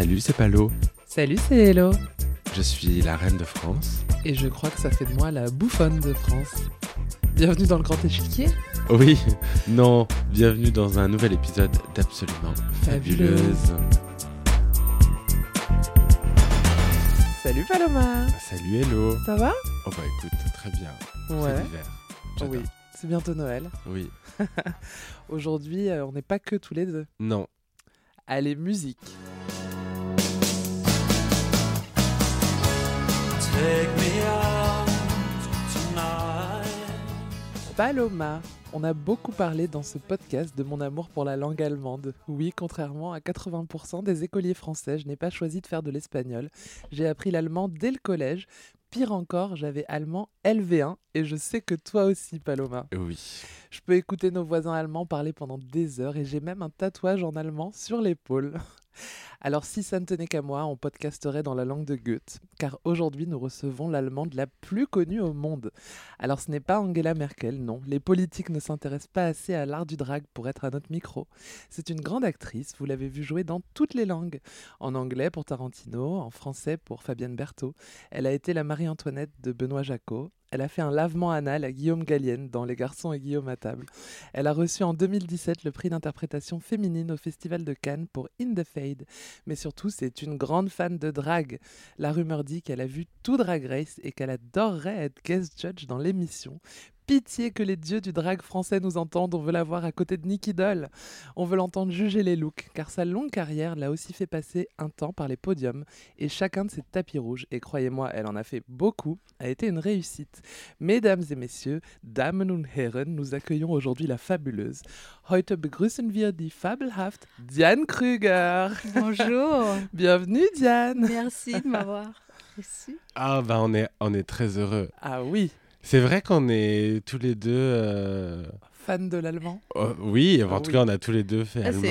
Salut, c'est Palo. Salut, c'est Hello. Je suis la reine de France. Et je crois que ça fait de moi la bouffonne de France. Bienvenue dans le grand échiquier. Oui, non, bienvenue dans un nouvel épisode d'Absolument Fabuleuse. Fabuleuse. Salut Paloma. Salut, hello. Ça va? Oh bah écoute, très bien. Ouais. C'est l'hiver. Oui. C'est bientôt Noël. Oui. Aujourd'hui, euh, on n'est pas que tous les deux. Non. Allez, musique. Paloma. On a beaucoup parlé dans ce podcast de mon amour pour la langue allemande. Oui, contrairement à 80% des écoliers français, je n'ai pas choisi de faire de l'espagnol. J'ai appris l'allemand dès le collège. Pire encore, j'avais allemand LV1 et je sais que toi aussi, Paloma. Oui. Je peux écouter nos voisins allemands parler pendant des heures et j'ai même un tatouage en allemand sur l'épaule. Alors si ça ne tenait qu'à moi, on podcasterait dans la langue de Goethe, car aujourd'hui nous recevons l'allemande la plus connue au monde. Alors ce n'est pas Angela Merkel, non, les politiques ne s'intéressent pas assez à l'art du drag pour être à notre micro. C'est une grande actrice, vous l'avez vu jouer dans toutes les langues. En anglais pour Tarantino, en français pour Fabienne Berthaud. Elle a été la Marie-Antoinette de Benoît Jacot. Elle a fait un lavement anal à Guillaume Gallienne dans Les garçons et Guillaume à table. Elle a reçu en 2017 le prix d'interprétation féminine au Festival de Cannes pour In the Fade. Mais surtout, c'est une grande fan de drag. La rumeur dit qu'elle a vu tout Drag Race et qu'elle adorerait être guest judge dans l'émission. Pitié que les dieux du drag français nous entendent, on veut la voir à côté de Nicky Doll. On veut l'entendre juger les looks, car sa longue carrière l'a aussi fait passer un temps par les podiums, et chacun de ses tapis rouges, et croyez-moi, elle en a fait beaucoup, a été une réussite. Mesdames et messieurs, Damen und Herren, nous accueillons aujourd'hui la fabuleuse. Heute begrüßen wir die fabelhaft Diane Krüger. Bonjour, Bienvenue Diane. merci de m'avoir reçu. Ah bah on est, on est très heureux. Ah oui, C'est vrai qu'on est tous les deux... euh, fan de l'allemand. oh, oui, en Ah tout oui. cas on a tous les deux fait Ah, allemand.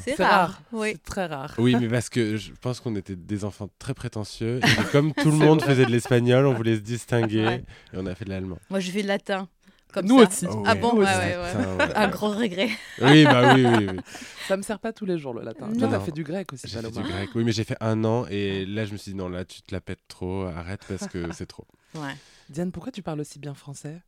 c'est euh, rare. rare. Oui. C'est très rare. Oui, mais parce que je pense qu'on était des enfants très prétentieux. Et comme tout le monde vrai. faisait de l'espagnol, on voulait se distinguer. Ouais. Et on a fait de l'allemand. Moi, je fais le latin. Comme Nous ça. aussi. Oh Ah ouais. bon, ouais, ouais, ouais. Putain, ouais. Un grand regret. Oui, bah oui, oui, oui. Ça me sert pas tous les jours le latin. Non. Toi, t'as fait du grec aussi, J'ai fait du grec. Oui, mais j'ai fait un an et là je me suis dit non, là tu te la pètes trop, arrête parce que c'est trop. Ouais. Diane, pourquoi tu parles aussi bien français?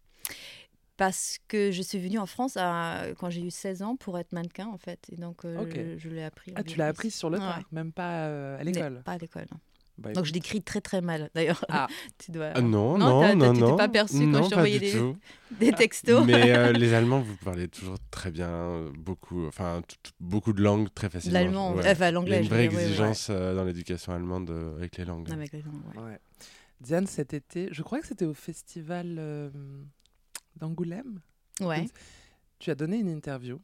Parce que je suis venue en France à- quand j'ai eu 16 ans pour être mannequin, en fait. Et donc, euh, je, je l'ai appris. Ah, tu l'as appris sur le Ouais. tard, même pas euh, à Mais l'école? Pas à l'école. non. Bah, Donc, je l'écris très très mal, d'ailleurs. Ah. tu dois... Ah, non, Non, non, non, tu t'es pas perçu quand je pas du des-. Des textos. Mais euh, les Allemands, vous parlez toujours très bien, euh, beaucoup, enfin beaucoup de langues très facilement. L'allemand, Ouais. enfin Il y a l'anglais. une vraie dire, ouais. exigence euh, dans l'éducation allemande euh, avec les langues. Avec les langues, ouais. Diane, cet été, je crois que c'était au festival euh, d'Angoulême. Ouais. Tu as donné une interview.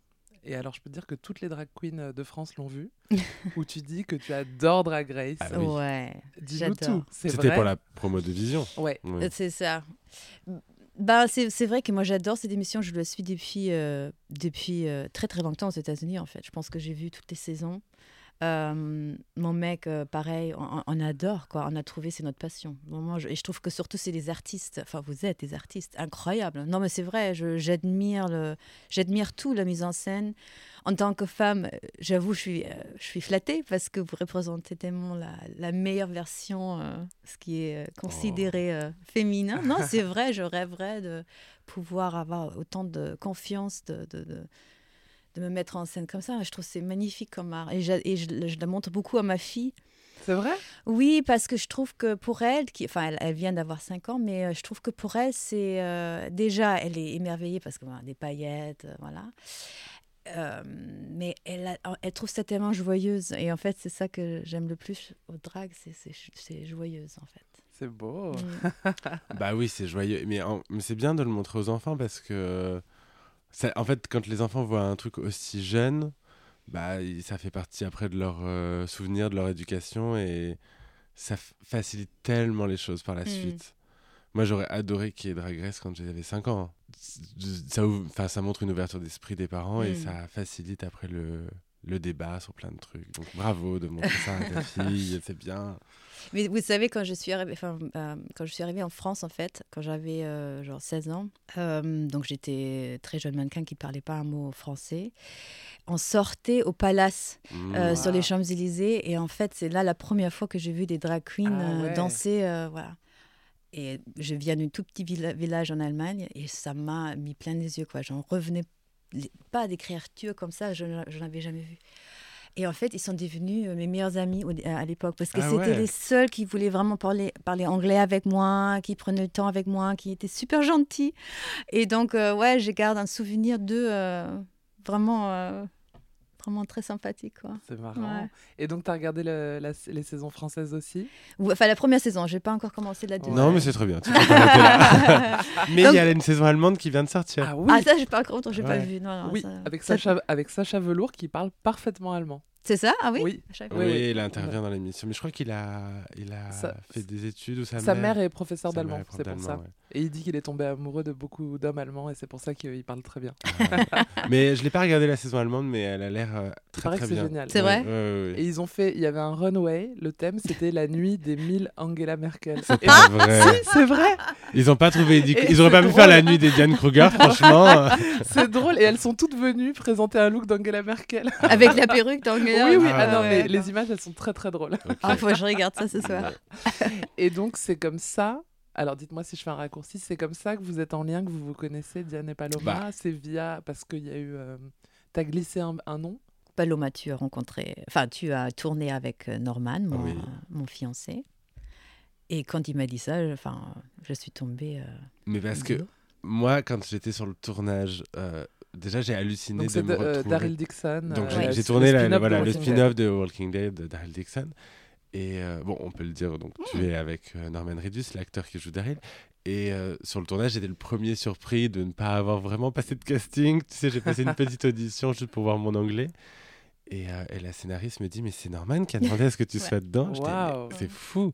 Et alors, je peux te dire que toutes les drag queens euh, de France l'ont vu. où tu dis que tu adores Drag Race. Ah oui. Ouais. Dis-nous j'adore. tout. C'était pour la promo de Vision. Ouais. Ouais. C'est ça. Bah, c'est c'est vrai que moi j'adore cette émission, je la suis depuis, euh, depuis euh, très très longtemps aux États-Unis en fait. Je pense que j'ai vu toutes les saisons. Euh, mon mec, euh, pareil, on, on adore quoi. On a trouvé, c'est notre passion. Je- et je trouve que surtout c'est des artistes. Enfin, vous êtes des artistes incroyables. Non, mais c'est vrai. J'admire le, j'admire tout la mise en scène. En tant que femme, j'avoue, je suis, euh, je suis flattée parce que vous représentez tellement la, la meilleure version, ce qui est considéré euh, féminin. Non, c'est vrai. Je rêverais de pouvoir avoir autant de confiance, de, de, de, de me mettre en scène comme ça. Je trouve que c'est magnifique comme art. Et, je, je la montre beaucoup à ma fille. C'est vrai? Oui, parce que je trouve que pour elle, qui, enfin, elle, elle vient d'avoir 5 ans, mais euh, je trouve que pour elle, c'est euh, déjà, elle est émerveillée parce que voilà, des paillettes, euh, voilà. Euh, mais elle, a- elle trouve ça tellement joyeuse. Et en fait, c'est ça que j'aime le plus au drag, c'est- joyeuse, en fait. C'est beau. Mm. Bah oui, c'est joyeux. Mais c'est bien de le montrer aux enfants parce que, ça- en fait, quand les enfants voient un truc aussi jeune, bah, ça fait partie après de leurs euh, souvenirs, de leur éducation et ça facilite tellement les choses par la Mm. suite. Moi, j'aurais adoré qu'il y ait Drag Race quand j'avais 5 ans. Ça, ouvre- ça montre une ouverture d'esprit des parents et Mm. ça facilite après le, le débat sur plein de trucs. Donc bravo de montrer ça à ta fille, c'est bien. Mais vous savez, quand je suis arrivée, enfin, euh, quand je suis arrivée en France, en fait, quand j'avais euh, genre 16 ans, euh, donc j'étais très jeune mannequin qui parlait pas un mot français. On sortait au Palace Mmh. sur les. Champs-Élysées et en fait, c'est là la première fois que j'ai vu des drag queens Ah ouais. danser, voilà. Et je viens d'un tout petit villa- village en Allemagne et ça m'a mis plein les yeux, quoi. J'en revenais pas des créatures comme ça, je n'en avais jamais vu. Et en fait, ils sont devenus euh, mes meilleurs amis au- à l'époque parce que Ah c'était ouais. les seuls qui voulaient vraiment parler, parler anglais avec moi, qui prenaient le temps avec moi, qui étaient super gentils. Et donc, euh, ouais, je garde un souvenir d'eux euh, vraiment, euh, vraiment très sympathique. Quoi. C'est marrant. Ouais. Et donc, tu as regardé le- la- les saisons françaises aussi? Ou- Enfin, la première saison, j'ai pas encore commencé la deuxième. Non, mais c'est très bien. mais il Donc- y a une saison allemande qui vient de sortir. Ah oui? Ah, ça, j'ai pas encore, j'ai pas Ouais. vu. Non, non, Oui, ça- avec ça- Sacha, avec Sacha Velour qui parle parfaitement allemand. C'est ça? Ah oui, Oui. Il intervient dans l'émission. Mais je crois qu'il a, il a Sa- fait des études ou sa, Sa mère est professeure d'allemand, c'est pour ça. ouais. Et il dit qu'il est tombé amoureux de beaucoup d'hommes allemands et c'est pour ça qu'il parle très bien. mais je l'ai pas regardé la saison allemande, mais elle a l'air euh, très paraît très que c'est génial. C'est vrai Ouais, ouais, ouais. Et ils ont fait, il y avait un runway, le thème c'était la nuit des 1000 Angela Merkel. C'est pas vrai. C'est vrai, Ils ont pas trouvé. Ils auraient pas pu faire la nuit des Diane Kruger, franchement. c'est drôle. Et elles sont toutes venues présenter un look d'Angela Merkel. Avec la perruque d'Angela. oui, oui, Ah ah non, ouais, mais les images elles sont très très drôles. Ok. Ah, faut que je regarde ça ce soir. Et donc c'est comme ça. Alors dites-moi si je fais un raccourci, c'est comme ça que vous êtes en lien, que vous vous connaissez, Diane et Paloma. Bah. C'est via parce qu'il y a eu, euh, t'as glissé un, un nom. Paloma, tu as rencontré, enfin, tu as tourné avec euh, Norman, mon, Oui. euh, mon fiancé. Et quand il m'a dit ça, je- enfin, je suis tombée. euh, Mais parce que moi, quand j'étais sur le tournage, euh, déjà j'ai halluciné Donc de c'est me de- retrouver. Daryl Dixon. Donc euh, j'ai- tourné spin-off voilà, le spin-off de Walking Dead de Daryl Dixon. Et euh, bon, on peut le dire, donc tu es avec euh, Norman Reedus, l'acteur qui joue Daryl. Et euh, sur le tournage, j'étais le premier surpris de ne pas avoir vraiment passé de casting. Tu sais, j'ai passé une petite audition juste pour voir mon anglais. Et, euh, et la scénariste me dit, mais c'est Norman qui a demandé à ce que tu Ouais. sois dedans? Waouh. C'est fou.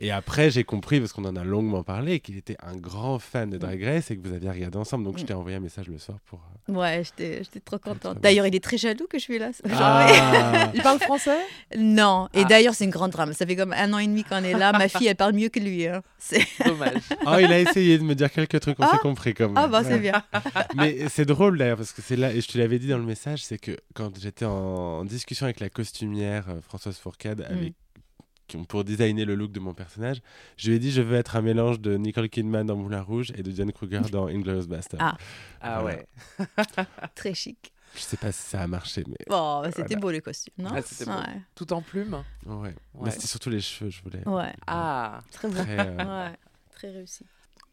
Et après, j'ai compris, parce qu'on en a longuement parlé, qu'il était un grand fan de Drag Race et que vous aviez regardé ensemble. Donc je Mm. t'ai envoyé un message le soir pour... euh, Ouais, j'étais j'étais trop contente. D'ailleurs, il est très jaloux que je suis là. Genre, Ah Il parle français? Non, et Ah. d'ailleurs, c'est une grande drame. Ça fait comme un an et demi qu'on est là. Ma fille, elle parle mieux que lui. hein. C'est- Dommage. Oh, il a essayé de me dire quelques trucs, on Ah. s'est compris quand même. Ah, bah, Ouais. c'est bien. Mais c'est drôle d'ailleurs, parce que c'est là, et je te l'avais dit dans le message, c'est que quand j'étais en, en discussion avec la costumière euh, Françoise Fourcade, Mm. avec, pour designer le look de mon personnage, je lui ai dit je veux être un mélange de Nicole Kidman dans Moulin Rouge et de Diane Kruger dans Inglourious Bastard. Ah. Ah Voilà. ouais. Très chic. Je sais pas si ça a marché, mais Bon, c'était Voilà. beau les costumes, non? Ah, c'était beau. Ouais. Tout en plume? ouais. Ouais. Mais c'était surtout les cheveux, je voulais. Ouais, Ah. très. Très, euh, Ouais, très réussi.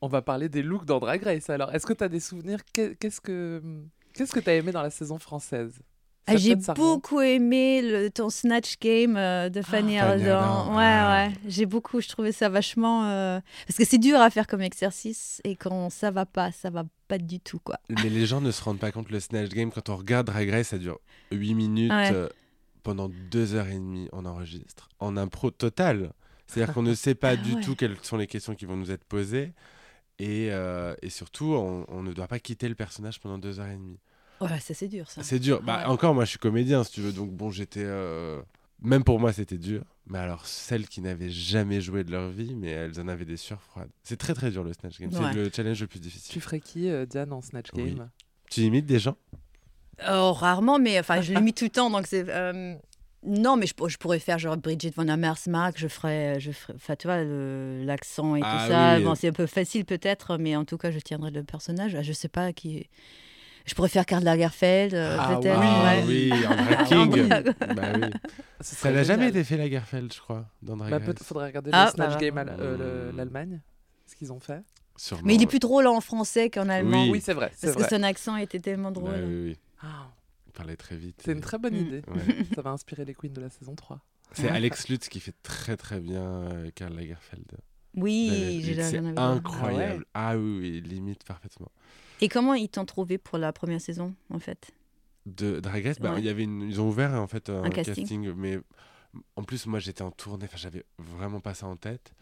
On va parler des looks dans Drag Race. Alors, est-ce que tu as des souvenirs? Qu'est- Qu'est-ce que qu'est-ce que tu as aimé dans la saison française? Ah, j'ai beaucoup aimé le, ton Snatch Game euh, de Fanny Fanny Ardant. Ardant, Ouais, ah. ouais. J'ai beaucoup, je trouvais ça vachement. euh, Parce que c'est dur à faire comme exercice et quand ça va pas, ça va pas du tout, quoi. Mais les gens ne se rendent pas compte, le Snatch Game, quand on regarde Drag Race, ça dure 8 minutes. Ouais. euh, pendant 2h30, on enregistre. En impro total. C'est-à-dire qu'on ne sait pas Ah du ouais. tout quelles sont les questions qui vont nous être posées. Et, et surtout, on, on ne doit pas quitter le personnage pendant 2h30. Ouais, ça c'est dur, ça. C'est dur. Bah, Ouais. Encore, moi, je suis comédien, si tu veux. Donc, bon, j'étais. euh, Même pour moi, c'était dur. Mais alors, celles qui n'avaient jamais joué de leur vie, mais elles en avaient des sueurs froides. C'est très, très dur, le Snatch Game. Ouais. C'est le challenge le plus difficile. Tu ferais qui, euh, Diane, en Snatch Oui. Game? Tu imites des gens? Oh, rarement, mais enfin, je l'imite tout le temps, donc c'est. euh, Non, mais je, je pourrais faire genre Bridget Von Amersmark, je ferais, je ferais, enfin, tu vois, l'accent et Ah tout ça. oui. Bon, c'est un peu facile peut-être, mais en tout cas, je tiendrai le personnage. Ah, Je sais pas qui. Je pourrais faire Karl Lagerfeld, euh, Ah peut-être. oui. Ah ouais. oui, en Ah drag bah oui. Ce Ça n'a jamais été fait la Garfeld, je crois, dans Drag Bah, Race. peut-être faudrait regarder Ah, le Snatch bah, Game bah. euh, le- l'Allemagne, ce qu'ils ont fait. Sûrement, Mais il est ouais. plus drôle en français qu'en allemand. Oui. Oui, c'est vrai. Parce que son accent était tellement Bah drôle. oui, oui. Ah, Il parlait très vite. c'est et- une très bonne Mm. idée. Ouais. Ça va inspirer les queens de la saison 3. C'est Alex Lutz qui fait très très bien euh, Karl Lagerfeld. Oui, j'ai c'est j'en avais- incroyable. Ah, oui, oui, il limite parfaitement. Et comment ils t'ont trouvé pour la première saison, en fait? De Drag Race, bah, Ouais. il y avait une... ils ont ouvert en fait un, Un casting. casting. mais en plus moi j'étais en tournée, enfin j'avais vraiment pas ça en tête.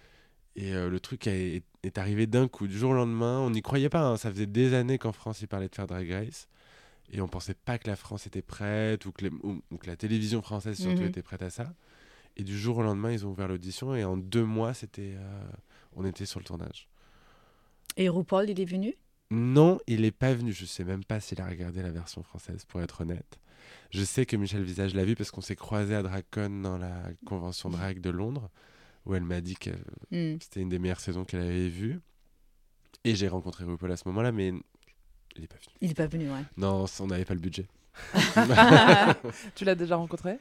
Et euh, le truc est, est arrivé d'un coup, du jour au lendemain. On n'y croyait pas. hein. Ça faisait des années qu'en France ils parlaient de faire Drag Race. Et on pensait pas que la France était prête ou que, les- ou- ou que la télévision française surtout Mhm. était prête à ça. Et du jour au lendemain, ils ont ouvert l'audition et en deux mois, c'était, euh, on était sur le tournage. Et RuPaul, il est venu? Non, il n'est pas venu. Je sais même pas s'il a regardé la version française, pour être honnête. Je sais que Michel Visage l'a vu parce qu'on s'est croisé à Dracon dans la convention drag de Londres, où elle m'a dit que Hmm. c'était une des meilleures saisons qu'elle avait vues. Et j'ai rencontré RuPaul à ce moment-là, mais il n'est pas venu. Il n'est pas venu, ouais. Non, on n'avait pas le budget. Tu l'as déjà rencontré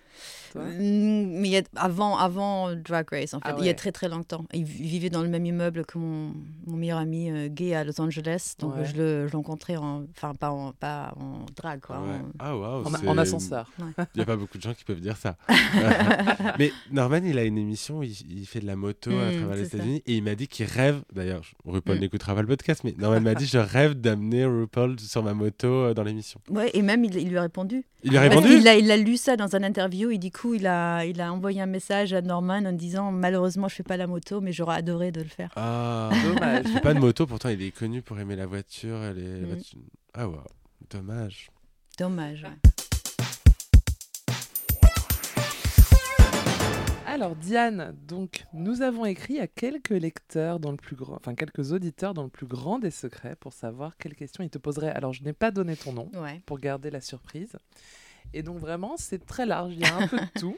toi? Mm, Mais il y a- avant, avant Drag Race, en fait, Ah il y a très très longtemps. Il vi- vivait dans le même immeuble que mon, mon meilleur ami euh, gay à Los Angeles. Donc Ouais. je le je l'ai rencontré, en, enfin pas en, pas en drag, quoi. Ouais. en- Ah, waouh. en, ascenseur. Il n'y a pas beaucoup de gens qui peuvent dire ça. Mais Norman, il a une émission où il, il fait de la moto à Mm, travers les. États-Unis et il m'a dit qu'il rêve. D'ailleurs, RuPaul Mm. n'écoutera pas le podcast, mais Norman m'a dit Je rêve d'amener RuPaul sur ma moto euh, dans l'émission. Ouais, et même il, il lui a répondu. Il a répondu a, il a lu ça dans un interview et du coup il a, il a envoyé un message à Norman en disant malheureusement je fais pas la moto mais j'aurais adoré de le faire. Ah, Dommage. il fait pas de moto, pourtant il est connu pour aimer la voiture. Les Mm. Ah, waouh, dommage. Dommage. ouais. Alors Diane, donc nous avons écrit à quelques lecteurs dans le plus grand, enfin quelques auditeurs dans le plus grand des secrets pour savoir quelles questions ils te poseraient. Alors je n'ai pas donné ton nom Ouais. pour garder la surprise. Et donc vraiment c'est très large, il y a un peu de tout.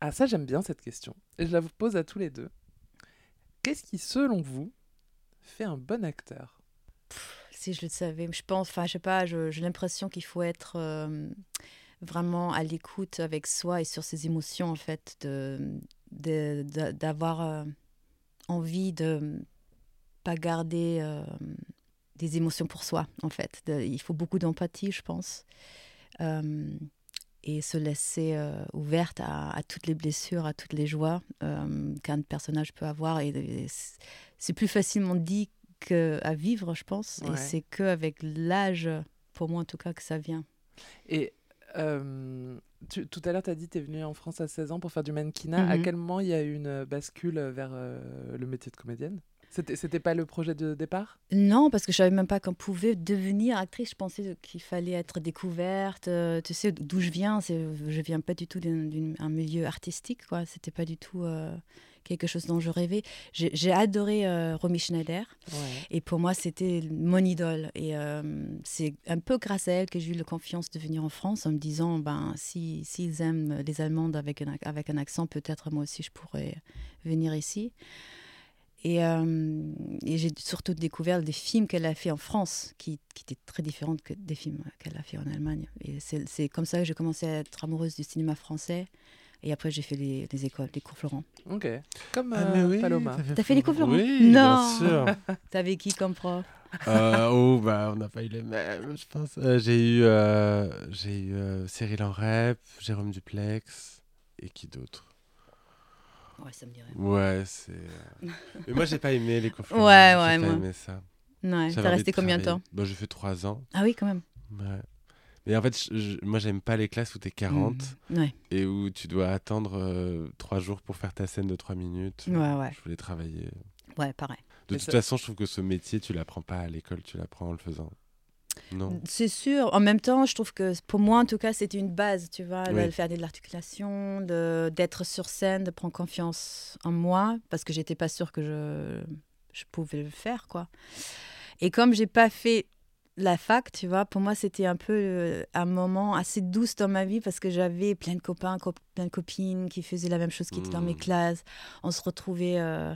Ah ça j'aime bien cette question. Et je la vous pose à tous les deux. Qu'est-ce qui selon vous fait un bon acteur? Si je le savais, je pense, enfin je sais pas, j'ai l'impression qu'il faut être euh, vraiment à l'écoute avec soi et sur ses émotions en fait, de de- de- d'avoir euh, envie de pas garder euh, des émotions pour soi en fait. De- il faut beaucoup d'empathie, je pense. Euh, et se laisser euh, ouverte à, à toutes les blessures, à toutes les joies qu'un personnage peut avoir. Et, et c'est- c'est plus facilement dit qu'à vivre, je pense. Ouais. Et c'est qu'avec l'âge, pour moi en tout cas, que ça vient. Et euh, tu- tout à l'heure, tu as dit que tu es venu en France à 16 ans pour faire du mannequinat. À Mhm. quel moment il y a eu une bascule vers euh, le métier de comédienne? C'était pas le projet de départ? Non, parce que je savais même pas qu'on pouvait devenir actrice. Je pensais qu'il fallait être découverte. Euh, tu sais d'où je viens. Je viens pas du tout d'un, d'un- un milieu artistique, quoi. C'était pas du tout quelque chose dont je rêvais. J'ai, adoré euh, Romy Schneider. Et pour moi, c'était mon idole. Et euh, c'est un peu grâce à elle que j'ai eu la confiance de venir en France en me disant, ben, si, s'ils aiment les Allemandes avec un, ac- avec un accent, peut-être moi aussi je pourrais venir ici. Et, euh, et j'ai surtout découvert des films qu'elle a fait en France, qui, qui étaient très différents que des films qu'elle a fait en Allemagne. Et c'est, c'est comme ça que j'ai commencé à être amoureuse du cinéma français. Et après, j'ai fait les, les écoles, les cours Florent. Ok. Comme Ah, euh, mais oui, Paloma. T'as fait les cours Florent Oui, Non. bien sûr. T'avais qui comme prof? Euh, oh, bah, on n'a pas eu les mêmes, je pense. Euh, j'ai eu, euh, j'ai eu euh, Cyril Enrep, Jérôme Duplex, et qui d'autre? Ouais, ça me dirait. Ouais, c'est. euh, Mais moi, j'ai pas aimé les cours Ouais, Florent, ouais, J'ai pas moi. aimé ça. Ouais, J'avais t'as envie resté de combien de temps? Travailler. bah, J'ai fait trois ans. Ah oui, quand même. Ouais. Mais en fait, je- je- moi, j'aime pas les classes où t'es 40 Ouais, et où tu dois attendre euh, trois jours pour faire ta scène de trois minutes. ouais, ouais. Je voulais travailler. Ouais, pareil. De Mais toute ça- façon, je trouve que ce métier, tu l'apprends pas à l'école, tu l'apprends en le faisant. Non. C'est sûr. En même temps, je trouve que pour moi, en tout cas, c'était une base, tu vois, Oui. de faire de l'articulation, de- d'être sur scène, de prendre confiance en moi, parce que j'étais pas sûre que je, je pouvais le faire, quoi. Et comme j'ai pas fait la fac, tu vois, pour moi, c'était un peu euh, un moment assez douce dans ma vie parce que j'avais plein de copains, co- plein de copines qui faisaient la même chose, qui étaient dans mes Mm. classes. On se retrouvait euh,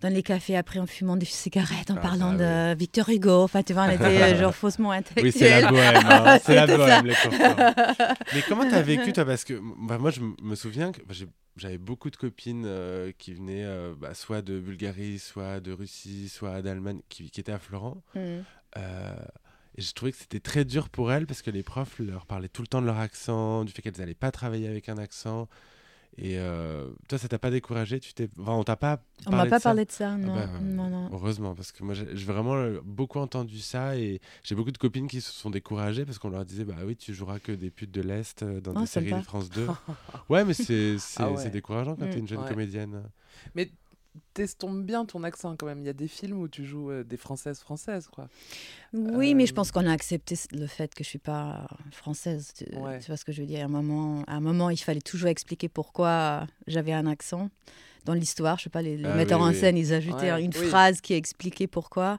dans les cafés après en fumant des cigarettes, en Ah, parlant de Victor Hugo. Enfin, tu vois, on était euh, genre faussement Oui, intellectuels. c'est la bohème. hein. c'est la bohème, les Florent. Mais comment t'as vécu, toi? Parce que bah, moi, je me souviens que bah, j'avais beaucoup de copines euh, qui venaient euh, bah, soit de Bulgarie, soit de Russie, soit d'Allemagne, qui, qui étaient à Florent. Mm. Euh, et je trouvais que c'était très dur pour elles parce que les profs leur parlaient tout le temps de leur accent, du fait qu'elles n'allaient pas travailler avec un accent. Et euh, toi, ça t'a pas découragé? Tu t'es... Enfin, on t'a pas On m'a pas de ça? parlé de ça, Ah non. bah, non, non. Heureusement, parce que moi j'ai vraiment euh, beaucoup entendu ça et j'ai beaucoup de copines qui se sont découragées parce qu'on leur disait Bah oui, tu joueras que des putes de l'Est euh, dans Oh, des séries de France 2. ouais, mais c'est Ah ouais. décourageant quand Mm. t'es une jeune Ouais. comédienne. Mais t'estompes bien ton accent quand même. Il y a des films où tu joues euh, des françaises françaises, quoi. Oui, mais je Euh, pense qu'on a accepté le fait que je suis pas française. Tu, Ouais. tu vois ce que je veux dire à un, moment, à un moment, il fallait toujours expliquer pourquoi j'avais un accent. Dans l'histoire, je sais pas, les, les Ah metteurs oui, en oui. scène, ils ajoutaient Ouais, une oui. phrase qui expliquait pourquoi.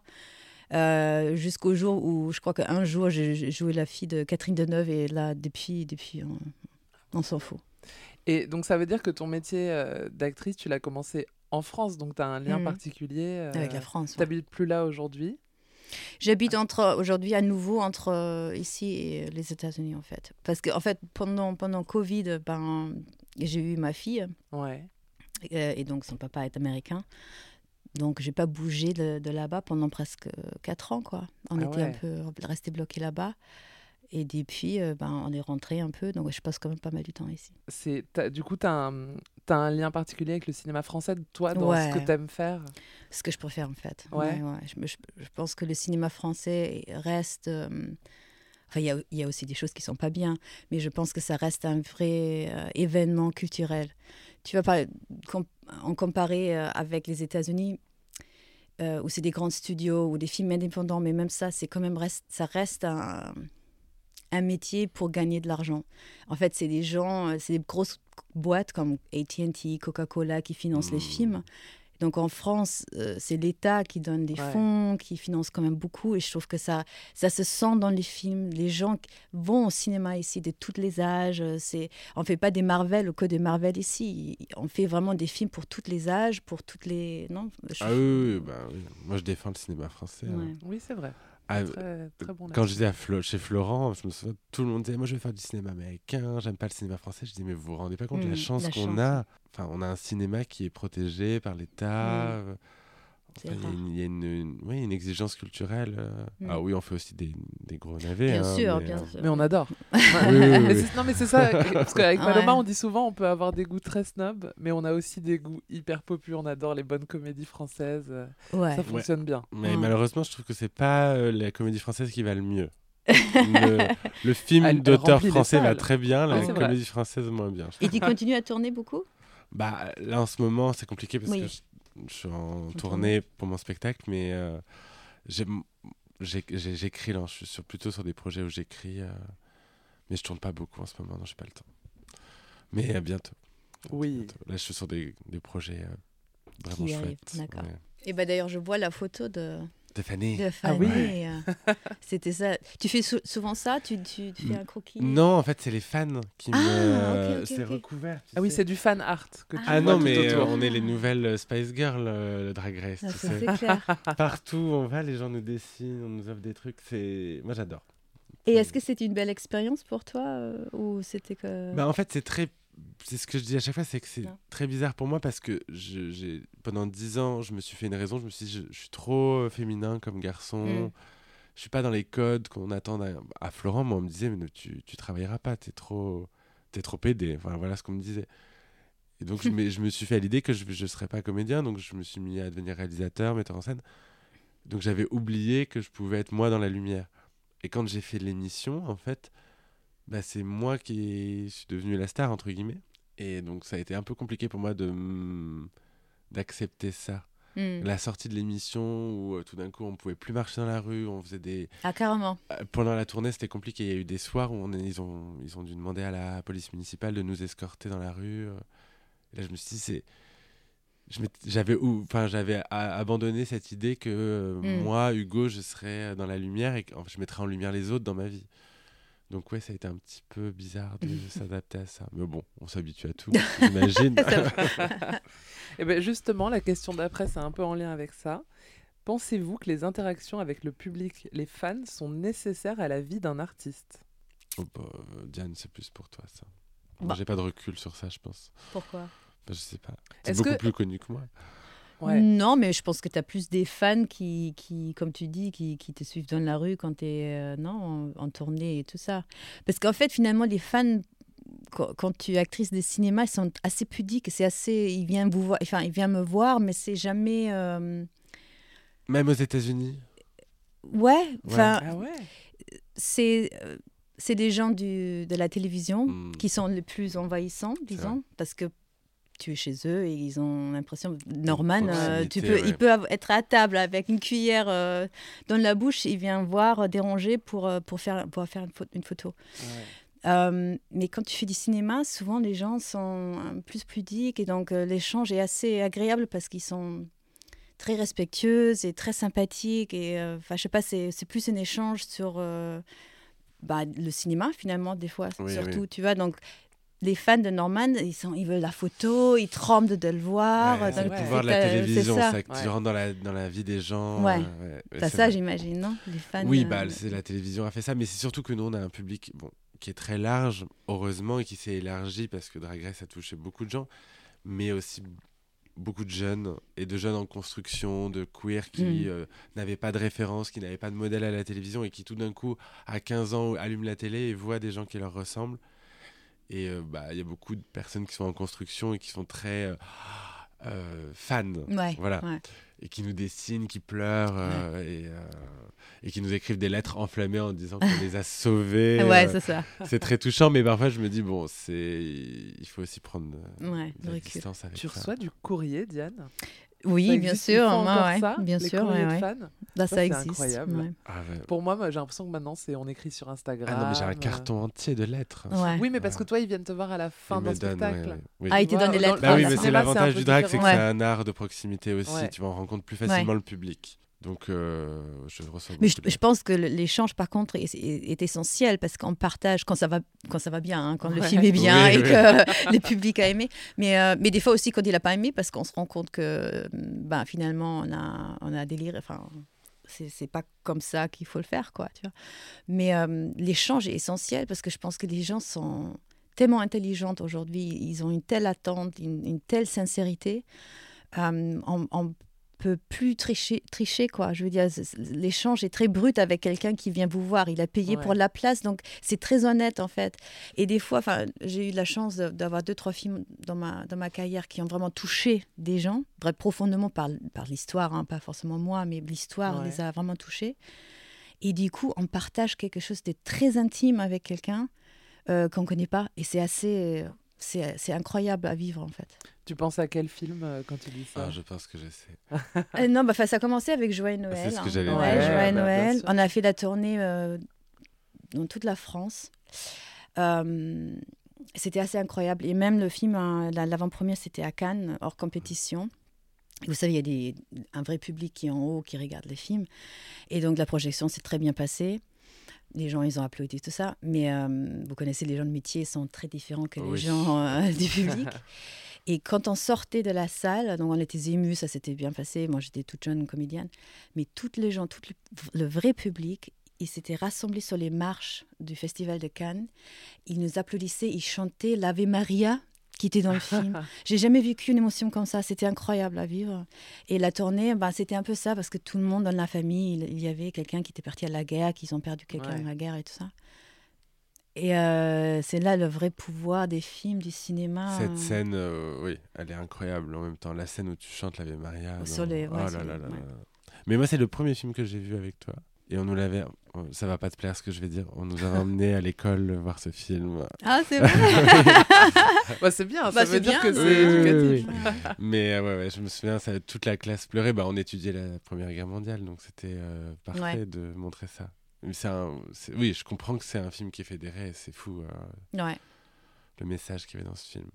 Euh, Jusqu'au jour où, je crois qu'un jour, j'ai joué la fille de Catherine Deneuve et là, depuis, depuis on, on s'en fout. Et donc ça veut dire que ton métier euh, d'actrice, tu l'as commencé en France, donc tu as un lien Mhm. particulier. euh, Avec la France. ouais. T'habites plus là aujourd'hui. J'habite entre aujourd'hui à nouveau entre euh, ici et les États-Unis en fait, parce que en fait pendant pendant Covid, ben j'ai eu ma fille Ouais. euh, et donc son papa est américain, donc j'ai pas bougé de, de là-bas pendant presque quatre ans quoi. On Ah était un peu resté bloqué là-bas et depuis euh, ben on est rentré un peu, donc je passe quand même pas mal du temps ici. C'est du coup, tu as, un un lien particulier avec le cinéma français, toi, dans ce que tu aimes faire? Ce que je préfère en fait. Ouais. Je, me- je- je pense que le cinéma français reste. euh, Enfin, il y a, il y a aussi des choses qui sont pas bien, mais je pense que ça reste un vrai euh, événement culturel. Tu vas pas com- en comparer euh, avec les États-Unis, euh, où c'est des grands studios ou des films indépendants, mais même ça, c'est quand même reste, ça reste un, un métier pour gagner de l'argent. En fait, c'est des gens, euh, c'est des grosses boîtes comme AT&T, Coca-Cola qui financent les Mm. films. Donc en France, euh, c'est l'État qui donne des Ouais. fonds, qui finance quand même beaucoup. Et je trouve que ça, ça se sent dans les films. Les gens qui vont au cinéma ici de tous les âges. euh, C'est, on fait pas des Marvel ou que des Marvel ici. On fait vraiment des films pour tous les âges, pour toutes les. Non? je- Ah oui, oui, bah oui. Moi, je défends le cinéma français. hein. Oui, c'est vrai. Ah, Très, très bon quand j'étais Flo- chez Florent, je me souviens, tout le monde disait Moi, je vais faire du cinéma américain, j'aime pas le cinéma français. Je dis Mais vous vous rendez pas compte de Mm, la chance la qu'on chance. a? Enfin, on a un cinéma qui est protégé par l'État. Mm. Enfin, il y a une- il y a une, une- oui, une exigence culturelle. euh. Mm. Ah oui, on fait aussi des, des gros navets. Bien hein, sûr, mais, bien euh, sûr. Mais on adore. oui, oui, Mais oui. c'est- non, mais c'est ça. Parce qu'avec Ouais. Paloma, on dit souvent on peut avoir des goûts très snob, mais on a aussi des goûts hyper populaires. On adore les bonnes comédies françaises. euh, Ouais. Ça fonctionne bien. Mais Mm. malheureusement, je trouve que c'est pas euh, la comédie française qui va le mieux. le, le film Elle- d'auteur français va très bien, la vrai. comédie française moins bien. Et tu continues à tourner beaucoup? Bah là en ce moment c'est compliqué parce Oui. que je, je suis en tournée pour mon spectacle, mais euh, j'écris là, je suis sur, plutôt sur des projets où j'écris, euh, mais je tourne pas beaucoup en ce moment, non j'ai pas le temps. Mais euh, bientôt. Oui. bientôt. Là je suis sur des, des projets euh, vraiment Qui chouettes. d'accord. ouais. Et bah d'ailleurs, je vois la photo de, Stéphanie. de Ah oui. Fanny. euh, C'était ça. Tu fais sou- souvent ça tu, tu, tu fais un croquis? Non, en fait c'est les fans qui Ah, me. ok, ok, c'est ok. recouvert. Ah oui, c'est du fan art que tu Ah Ah vois non, tout mais euh, autour. on est les nouvelles euh, Spice Girls, euh, le Drag Race. Ah, c'est clair. Partout où on va, les gens nous dessinent, on nous offre des trucs. C'est moi j'adore. Et est-ce que c'était une belle expérience pour toi euh, ou c'était que Bah, en fait, c'est très. C'est ce que je dis à chaque fois, c'est que c'est très bizarre pour moi parce que je, pendant dix ans, je me suis fait une raison. Je me suis dit, je, je suis trop euh, féminin comme garçon. Mm. Je suis pas dans les codes qu'on attend. À Florent, moi, on me disait, mais tu, tu travailleras pas, t'es trop, t'es trop. Enfin, voilà ce qu'on me disait. Et donc, je, me- je me suis fait à l'idée que je ne serais pas comédien, donc je me suis mis à devenir réalisateur, metteur en scène. Donc, j'avais oublié que je pouvais être moi dans la lumière. Et quand j'ai fait l'émission, en fait, bah, c'est moi qui suis devenu la star, entre guillemets. Et donc, ça a été un peu compliqué pour moi de d'accepter ça. Hmm. La sortie de l'émission où euh, tout d'un coup on pouvait plus marcher dans la rue, on faisait des Ah carrément. euh, pendant la tournée c'était compliqué, il y a eu des soirs où on ils ont ils ont dû demander à la police municipale de nous escorter dans la rue. euh. Et là je me suis dit c'est j'avais enfin j'avais abandonné cette idée que euh, Mm. moi Hugo je serais dans la lumière et que je mettrais en lumière les autres dans ma vie. Donc ouais, ça a été un petit peu bizarre de s'adapter à ça. Mais bon, on s'habitue à tout, j'imagine. Et ben justement, la question d'après, c'est un peu en lien avec ça. Pensez-vous que les interactions avec le public, les fans, sont nécessaires à la vie d'un artiste? Oh, bah, euh, Diane, c'est plus pour toi ça. Moi, Bah. j'ai pas de recul sur ça, je pense. Pourquoi? Bah, je sais pas. C'est Est-ce beaucoup que- plus connu que moi. Ouais. Non, mais je pense que tu as plus des fans qui, qui, comme tu dis, qui, qui te suivent dans la rue quand tu es non, en, en tournée et tout ça. Parce qu'en fait, finalement, les fans, quand, quand tu es actrice de cinéma, ils sont assez pudiques. C'est assez, ils viennent vous voir, enfin, ils viennent me voir, mais c'est jamais. euh, Même aux États-Unis. Ouais, enfin, Ah ouais c'est euh, c'est des gens du, de la télévision Hmm. qui sont les plus envahissants, disons, parce que tu es chez eux et ils ont l'impression. Norman, euh, tu peux, ouais. il peut être à table avec une cuillère euh, dans la bouche, il vient voir, euh, déranger pour, pour faire, pour faire une, pho- une photo. Euh, mais quand tu fais du cinéma, souvent les gens sont plus pudiques et donc l'échange est assez agréable parce qu'ils sont très respectueux et très sympathiques. Et enfin, je sais pas, c'est c'est plus un échange sur bah, le cinéma finalement, des fois, Oui, surtout, oui. tu vois. Donc, les fans de Norman, ils, sont, ils veulent la photo, ils tremblent de le voir. Ouais, donc c'est le ouais. pouvoir de la euh, c'est télévision, ça. ça, que tu rentres dans la, dans la vie des gens. Ouais. euh, ouais, T'as c'est ça, vrai. j'imagine, non? Les fans. Oui, euh, bah, c'est la télévision a fait ça, mais c'est surtout que nous, on a un public bon, qui est très large, heureusement, et qui s'est élargi parce que Drag Race a touché beaucoup de gens, mais aussi beaucoup de jeunes, et de jeunes en construction, de queer qui Mm. euh, n'avaient pas de référence, qui n'avaient pas de modèle à la télévision, et qui tout d'un coup, à 15 ans, allument la télé et voient des gens qui leur ressemblent. Et euh, bah, il y a beaucoup de personnes qui sont en construction et qui sont très euh, euh, fans. Ouais, Voilà ouais. et qui nous dessinent, qui pleurent euh, et, euh, et qui nous écrivent des lettres enflammées en disant qu'on les a sauvés. Ouais, c'est ça. c'est très touchant, mais parfois je me dis bon, c'est il faut aussi prendre Ouais, de la distance avec Tu ça. reçois du courrier, Diane? Oui, Ça bien sûr. moi, ouais, ça, bien les sûr, ouais, de fans? Bah, Ça, existe. incroyable. ouais. Ah, ouais. Pour moi, moi, j'ai l'impression que maintenant, c'est on écrit sur Instagram. Ah non, mais j'ai un euh, carton entier de lettres. Ouais. Oui, mais parce que toi, ils viennent te voir à la fin d'un spectacle. ouais, oui. Ah, ils te donnent des lettres. Bah oui, mais c'est l'avantage du drag, c'est que c'est un art de proximité aussi. Tu vas en rencontres plus facilement le public. Donc, euh, je reçois Mais je, pense que l'échange, par contre, est, est- est essentiel parce qu'on partage quand ça va, quand ça va bien, hein, quand le film est bien Oui, et oui. que le public a aimé. Mais, euh, mais des fois aussi quand il n'a pas aimé parce qu'on se rend compte que ben, finalement, on a, on a déliré. Enfin, c'est pas comme ça qu'il faut le faire, quoi. Tu vois. Mais euh, l'échange est essentiel parce que je pense que les gens sont tellement intelligents aujourd'hui. Ils ont une telle attente, une, une telle sincérité. Euh, on, on peut plus tricher, tricher quoi. Je veux dire, l'échange est très brut avec quelqu'un qui vient vous voir. Il a payé Ouais. pour la place, donc c'est très honnête en fait. Et des fois, enfin, j'ai eu la chance d'avoir deux trois films dans ma dans ma carrière qui ont vraiment touché des gens, très profondément par par l'histoire, hein, pas forcément moi, mais l'histoire Ouais. les a vraiment touchés. Et du coup, on partage quelque chose de très intime avec quelqu'un euh, qu'on connaît pas, et c'est assez c'est c'est incroyable à vivre en fait. Tu penses à quel film euh, quand tu dis ça Ah, je pense que je sais. Euh, non, bah, ça a commencé avec Joyeux Noël. c'est ce que hein. j'allais Ouais, dire. Joyeux Ouais, bah, Noël. On a fait la tournée euh, dans toute la France. Euh, c'était assez incroyable. Et même le film, hein, la- l'avant-première, c'était à Cannes, hors compétition. Vous savez, il y a des, un vrai public qui est en haut, qui regarde les films. Et donc, la projection s'est très bien passée. Les gens, ils ont applaudi, tout ça. Mais euh, vous connaissez, les gens de métier sont très différents que les gens euh, du public. Et quand on sortait de la salle, donc on était émus, ça s'était bien passé. Moi, j'étais toute jeune comédienne. Mais toutes les gens, tout le, le vrai public, ils s'étaient rassemblés sur les marches du Festival de Cannes. Ils nous applaudissaient, ils chantaient l'Ave Maria qui était dans le film. J'ai jamais vécu une émotion comme ça. C'était incroyable à vivre. Et la tournée, ben, c'était un peu ça parce que tout le monde dans la famille, il, y avait quelqu'un qui était parti à la guerre, qu'ils ont perdu quelqu'un Ouais. à la guerre et tout ça. Et euh, c'est là le vrai pouvoir des films, du cinéma. Cette scène, euh, oui, elle est incroyable en même temps. La scène où tu chantes Maria. Au ouais, oh là là là ouais. là. Mais moi, c'est le premier film que j'ai vu avec toi. Et on nous l'avait. Ça va pas te plaire ce que je vais dire. On nous a emmenés à l'école voir ce film. Ah, c'est vrai Bah, c'est bien, ça Bah, veut dire bien, que c'est oui, éducatif. oui, Mais euh, ouais, ouais, je me souviens, ça, toute la classe pleurait. Bah, on étudiait la Première Guerre mondiale, donc c'était euh, parfait Ouais. de montrer ça. Un, oui, je comprends que c'est un film qui fait des rêves. C'est fou euh, Ouais. le message qu'il y avait dans ce film.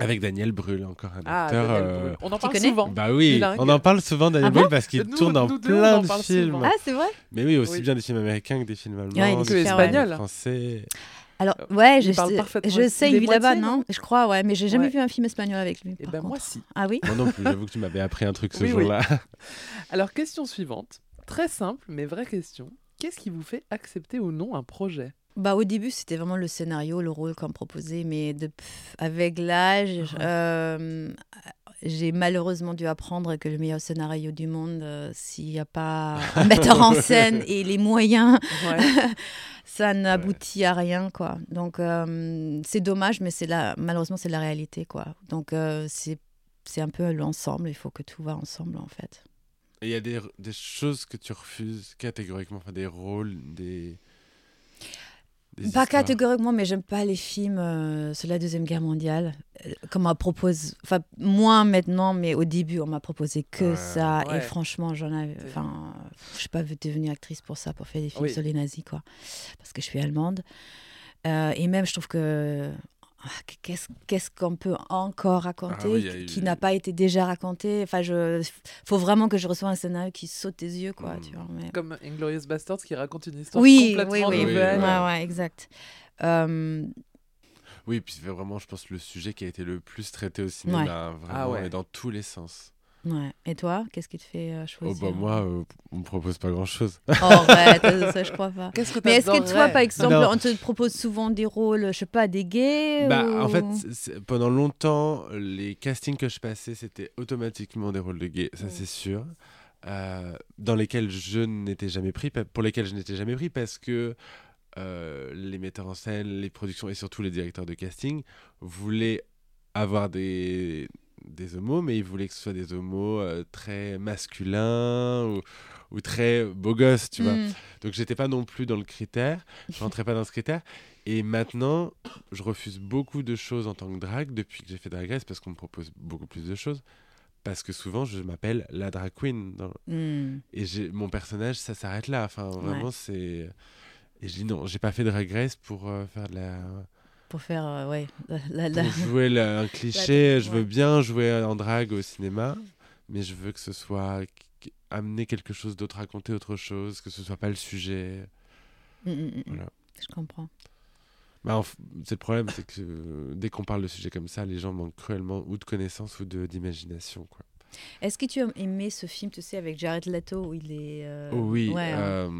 Avec Daniel Brühl, encore un Ah, acteur. Euh. On en parle souvent. Bah oui, Bilingue. on en parle souvent Daniel Ah Brühl bon parce qu'il tourne dans plein de films. souvent. Ah, c'est vrai? Mais oui, aussi Oui. bien des films américains que des films allemands, Ouais, des super, films ouais. espagnol. français. Alors, Euh, ouais, je je sais, il vit là-bas, non Je crois, ouais, mais j'ai jamais Ouais. vu un film espagnol avec lui. Et par ben moi si. Ah oui? Moi non plus, j'avoue que tu m'avais appris un truc ce Oui, oui. jour-là. Alors, question suivante. Très simple, mais vraie question. Qu'est-ce qui vous fait accepter ou non un projet? Bah, au début, c'était vraiment le scénario, le rôle qu'on me proposait, mais de, pff, avec l'âge, euh, j'ai malheureusement dû apprendre que le meilleur scénario du monde, euh, s'il n'y a pas un metteur en scène et les moyens, ça n'aboutit à rien, quoi. Donc, euh, c'est dommage, mais c'est la, malheureusement, c'est la réalité, quoi. Donc, c'est c'est un peu l'ensemble, il faut que tout va ensemble, en fait. Et il y a des, des choses que tu refuses catégoriquement, enfin des rôles, des Pas histoires. catégoriquement, mais j'aime pas les films euh, sur la Deuxième Guerre mondiale. Euh, Comme on m'a propose, enfin, moins maintenant, mais au début, on m'a proposé que ça. Ouais. Et franchement, j'en avais. Enfin, je suis pas devenue actrice pour ça, pour faire des films Oui. sur les nazis, quoi. Parce que je suis allemande. Euh, et même, je trouve que. Ah, Qu'est-ce qu'est-ce qu'on peut encore raconter Ah oui, qui n'a pas été déjà raconté? Enfin, je faut vraiment que je reçoive un scénario qui saute des yeux, quoi. Mm. Tu vois, mais- Comme Inglorious Bastards qui raconte une histoire Oui, complètement oui, oui, Oui, nouvelle. ouais. Ouais, ouais, exact. Euh, Oui, puis c'est vraiment, je pense, le sujet qui a été le plus traité au cinéma, vraiment, Ah ouais. et dans tous les sens. Ouais. Et toi, qu'est-ce qui te fait euh, Oh, choisir bah, moi, euh, on me propose pas grand-chose. Oh, arrête, ça, je crois pas. Qu'est-ce que Mais est-ce que toi, par exemple, Non. on te propose souvent des rôles, je sais pas, des gays Bah, ou- en fait, pendant longtemps, les castings que je passais, c'était automatiquement des rôles de gays, ça c'est sûr. Euh, dans lesquels je n'étais jamais pris, pour lesquels je n'étais jamais pris parce que euh, les metteurs en scène, les productions et surtout les directeurs de casting voulaient avoir des, des homos, mais ils voulaient que ce soit des homos euh, très masculins ou, ou très beaux gosses, tu vois. Mm. Donc j'étais pas non plus dans le critère, je rentrais pas dans ce critère. Et maintenant, je refuse beaucoup de choses en tant que drag depuis que j'ai fait Drag Race parce qu'on me propose beaucoup plus de choses. Parce que souvent, je m'appelle la drag queen. dans- Mm. Et mon personnage, ça s'arrête là. Enfin, vraiment, c'est. Et je dis non, j'ai pas fait Drag Race pour euh, faire de la. Pour faire, euh, ouais, la, la- la- Pour jouer la- un cliché. La- Je veux ouais. bien jouer en drag au cinéma, mais je veux que ce soit amener quelque chose d'autre, raconter autre chose, que ce soit pas le sujet. Mm, mm, mm. Voilà. Je comprends. Bah, f- c'est le problème, c'est que euh, dès qu'on parle de sujets comme ça, les gens manquent cruellement ou de connaissances ou de d'imagination. Quoi. Est-ce que tu as aimé ce film, tu sais, avec Jared Leto, où il est... euh, oui, ouais, hein. euh,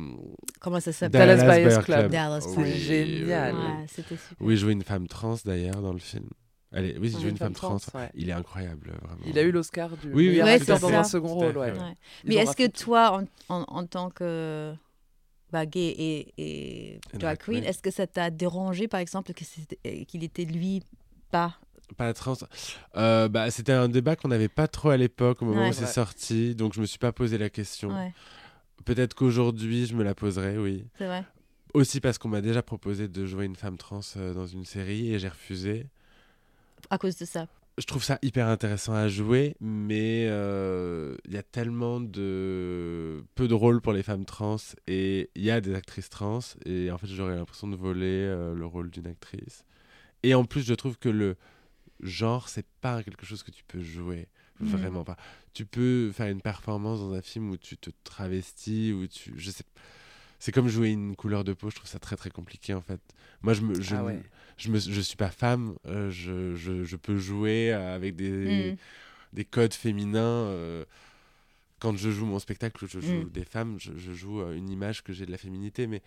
Comment ça s'appelle? Dallas Dallas Buyers Club. Club. Dallas Oui, Génial. oui. Ouais, c'était super. Oui, jouer une femme trans d'ailleurs dans le film. Allez, oui, Une jouer une femme, trans. trans, ouais. Il est incroyable, vraiment. Il a eu l'Oscar du Oui, oui, meilleur Ouais, acteur c'est dans un second rôle. Mais est-ce que toi, en, en, en tant que bah, gay et, et drag queen, est-ce que ça t'a dérangé, par exemple, qu'il était lui pas Pas trans. Euh, bah, C'était un débat qu'on n'avait pas trop à l'époque, au moment Ouais. où c'est sorti, donc je me suis pas posé la question. Ouais, Peut-être qu'aujourd'hui, je me la poserai, oui. c'est vrai. Aussi parce qu'on m'a déjà proposé de jouer une femme trans euh, dans une série et j'ai refusé. À cause de ça. je trouve ça hyper intéressant à jouer, mais euh, il y a tellement de peu de rôles pour les femmes trans et il y a des actrices trans et en fait j'aurais l'impression de voler le rôle d'une actrice. Et en plus je trouve que le genre c'est pas quelque chose que tu peux jouer, Mhm. vraiment pas. Tu peux faire une performance dans un film où tu te travestis ou tu je sais c'est comme jouer une couleur de peau, je trouve ça très très compliqué en fait. Moi je me je, Ah ouais. je, me, je suis pas femme, euh, je, je, je peux jouer avec des, Mm. des codes féminins. euh, quand je joue mon spectacle, je joue Mm. des femmes, je, je joue euh, une image que j'ai de la féminité. Mais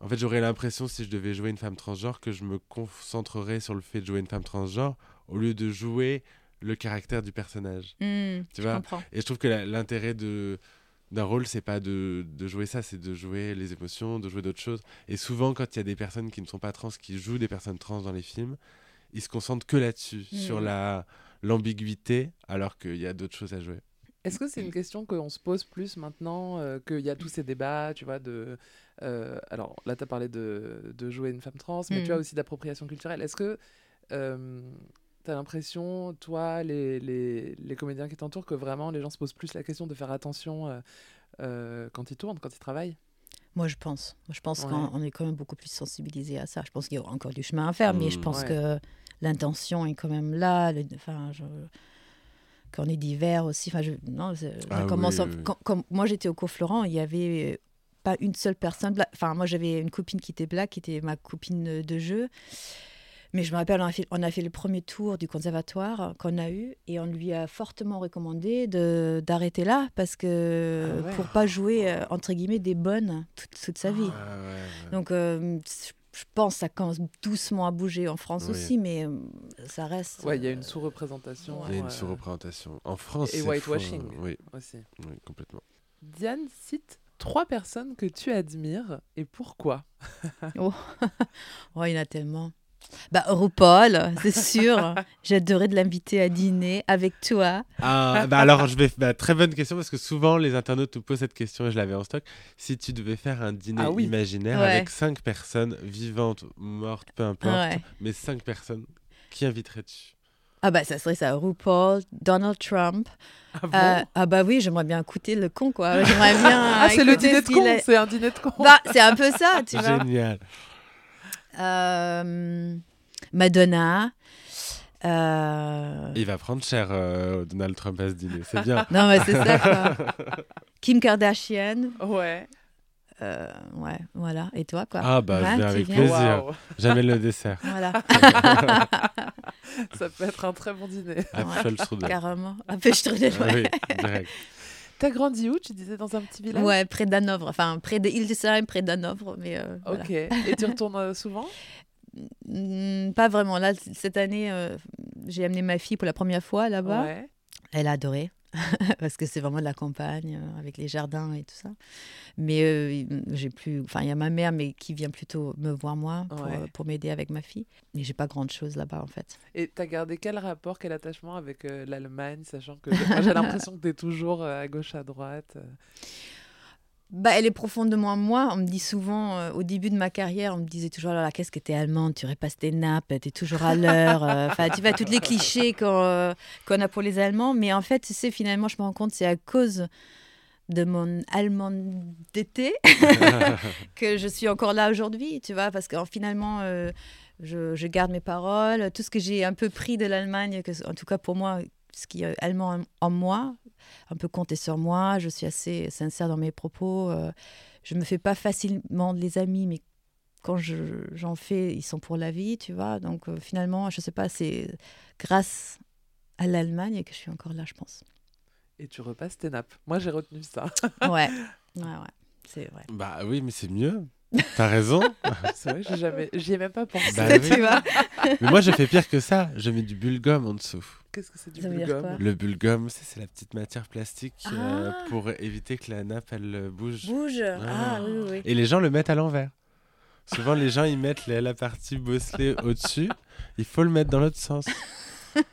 en fait, j'aurais l'impression, si je devais jouer une femme transgenre, que je me concentrerais sur le fait de jouer une femme transgenre au lieu de jouer le caractère du personnage. Hmm, Tu je vois comprends. Et je trouve que l'intérêt de d'un rôle, c'est pas de, de jouer ça, c'est de jouer les émotions, de jouer d'autres choses. Et souvent, quand il y a des personnes qui ne sont pas trans, qui jouent des personnes trans dans les films, ils se concentrent que là-dessus, Mm. sur la l'ambiguïté, alors qu'il y a d'autres choses à jouer. Est-ce que c'est une question qu'on se pose plus maintenant euh, qu'il y a tous ces débats, tu vois, de... euh, alors là, tu as parlé de, de jouer une femme trans, mais tu as aussi d'appropriation culturelle. Est-ce que tu as l'impression, toi, les, les, les comédiens qui t'entourent, que vraiment les gens se posent plus la question de faire attention euh, euh, quand ils tournent, quand ils travaillent? Moi, je pense. Moi, Je pense Ouais. qu'on on est quand même beaucoup plus sensibilisé à ça. Je pense qu'il y a encore du chemin à faire, mais je Mm. pense Ouais. que l'intention est quand même là. le- Enfin, je... Quand on est divers aussi. Enfin, je... non, Ah commence oui, en- oui. Quand, quand moi, j'étais au cours Florent, il y avait pas une seule personne. Enfin, moi, j'avais une copine qui était black, qui était ma copine de jeu. Mais je me rappelle, on a, fait, on a fait le premier tour du conservatoire qu'on a eu et on lui a fortement recommandé de- d'arrêter là parce que Ah ouais. pour pas jouer, euh, entre guillemets, des bonnes toute, toute sa vie. Ah ouais, ouais. Donc, euh, je pense que ça commence doucement à bouger en France Oui. aussi, mais euh, ça reste. Ouais, il y a une sous-représentation. il y a une sous-représentation. En France, et whitewashing. hein. Oui, aussi. oui, complètement. Diane, cite trois personnes que tu admires et pourquoi? Oh, il y en a tellement. Bah, RuPaul, c'est sûr. J'adorais de l'inviter à dîner avec toi. Ah, bah alors, je vais. bah, très bonne question parce que souvent les internautes nous posent cette question et je l'avais en stock. Si tu devais faire un dîner Ah oui. imaginaire Ouais. avec cinq personnes, vivantes, mortes, peu importe, Ouais. mais cinq personnes, qui inviterais-tu? Ah bah ça serait ça, RuPaul, Donald Trump. Ah bon? Euh, ah bah oui, j'aimerais bien écouter le con quoi. J'aimerais bien. Ah, c'est le dîner de con, a- c'est un dîner de con. Bah, c'est un peu ça, tu vois. Génial. Euh, Madonna. Euh, Il va prendre cher euh, Donald Trump à ce dîner, c'est bien. Non mais c'est ça quoi. Kim Kardashian. Ouais. Euh, ouais, voilà. Et toi quoi? Ah bah, je Hein, viens avec viens? plaisir. J'amène le dessert. Voilà, Ça peut être un très bon dîner. Apfelstrudel. carrément. Un peu strudel, Ah ouais. oui, direct. T'as grandi où Tu disais dans un petit village? Ouais, près d'Hanovre. Enfin, près de Hildesheim, près d'Hanovre. Mais euh, voilà. Ok. Et tu retournes euh, souvent? Mm, Pas vraiment. Là, cette année, euh, j'ai amené ma fille pour la première fois là-bas. Ouais. Elle a adoré. Parce que c'est vraiment de la campagne, euh, avec les jardins et tout ça. Mais euh, j'ai plus. Enfin, il y a ma mère, mais qui vient plutôt me voir moi pour, Ouais. euh, pour m'aider avec ma fille. Mais j'ai pas grand chose là-bas, en fait. Et t'as gardé quel rapport, quel attachement avec euh, l'Allemagne, sachant que j'ai l'impression que t'es toujours euh, à gauche, à droite. Bah, elle est profondément en moi. On me dit souvent, euh, au début de ma carrière, on me disait toujours, là, qu'est-ce que t'es allemande, tu repasses tes nappes, t'es toujours à l'heure. euh, Enfin, tu vois, tous les clichés qu'on euh, qu'on a pour les Allemands. Mais en fait, tu sais, finalement, je me rends compte, c'est à cause de mon allemand d'été que je suis encore là aujourd'hui, tu vois, parce que finalement, je, je garde mes paroles. Tout ce que j'ai un peu pris de l'Allemagne, en tout cas pour moi, ce qui est allemand en, en moi, un peu compter sur moi. Je suis assez sincère dans mes propos. euh, je me fais pas facilement les amis, mais quand je- j'en fais, ils sont pour la vie, tu vois. Donc euh, finalement, je sais pas, c'est grâce à l'Allemagne que je suis encore là, je pense. Et tu repasses tes nappes. Moi, j'ai retenu ça. Ouais, ouais, ouais, c'est vrai. Bah oui, mais c'est mieux. T'as raison. C'est vrai, j'ai jamais... j'y ai même pas pensé. Bah oui. tu vois Mais moi, je fais pire que ça. Je mets du bulgum en dessous. Qu'est-ce que c'est du bulgum Le bulgum, c'est c'est la petite matière plastique euh, Ah. pour éviter que la nappe, elle euh, bouge. Bouge. Ah oui, oui, oui. Et les gens le mettent à l'envers. Souvent, les gens, ils mettent la, la partie bosselée au-dessus. Il faut le mettre dans l'autre sens.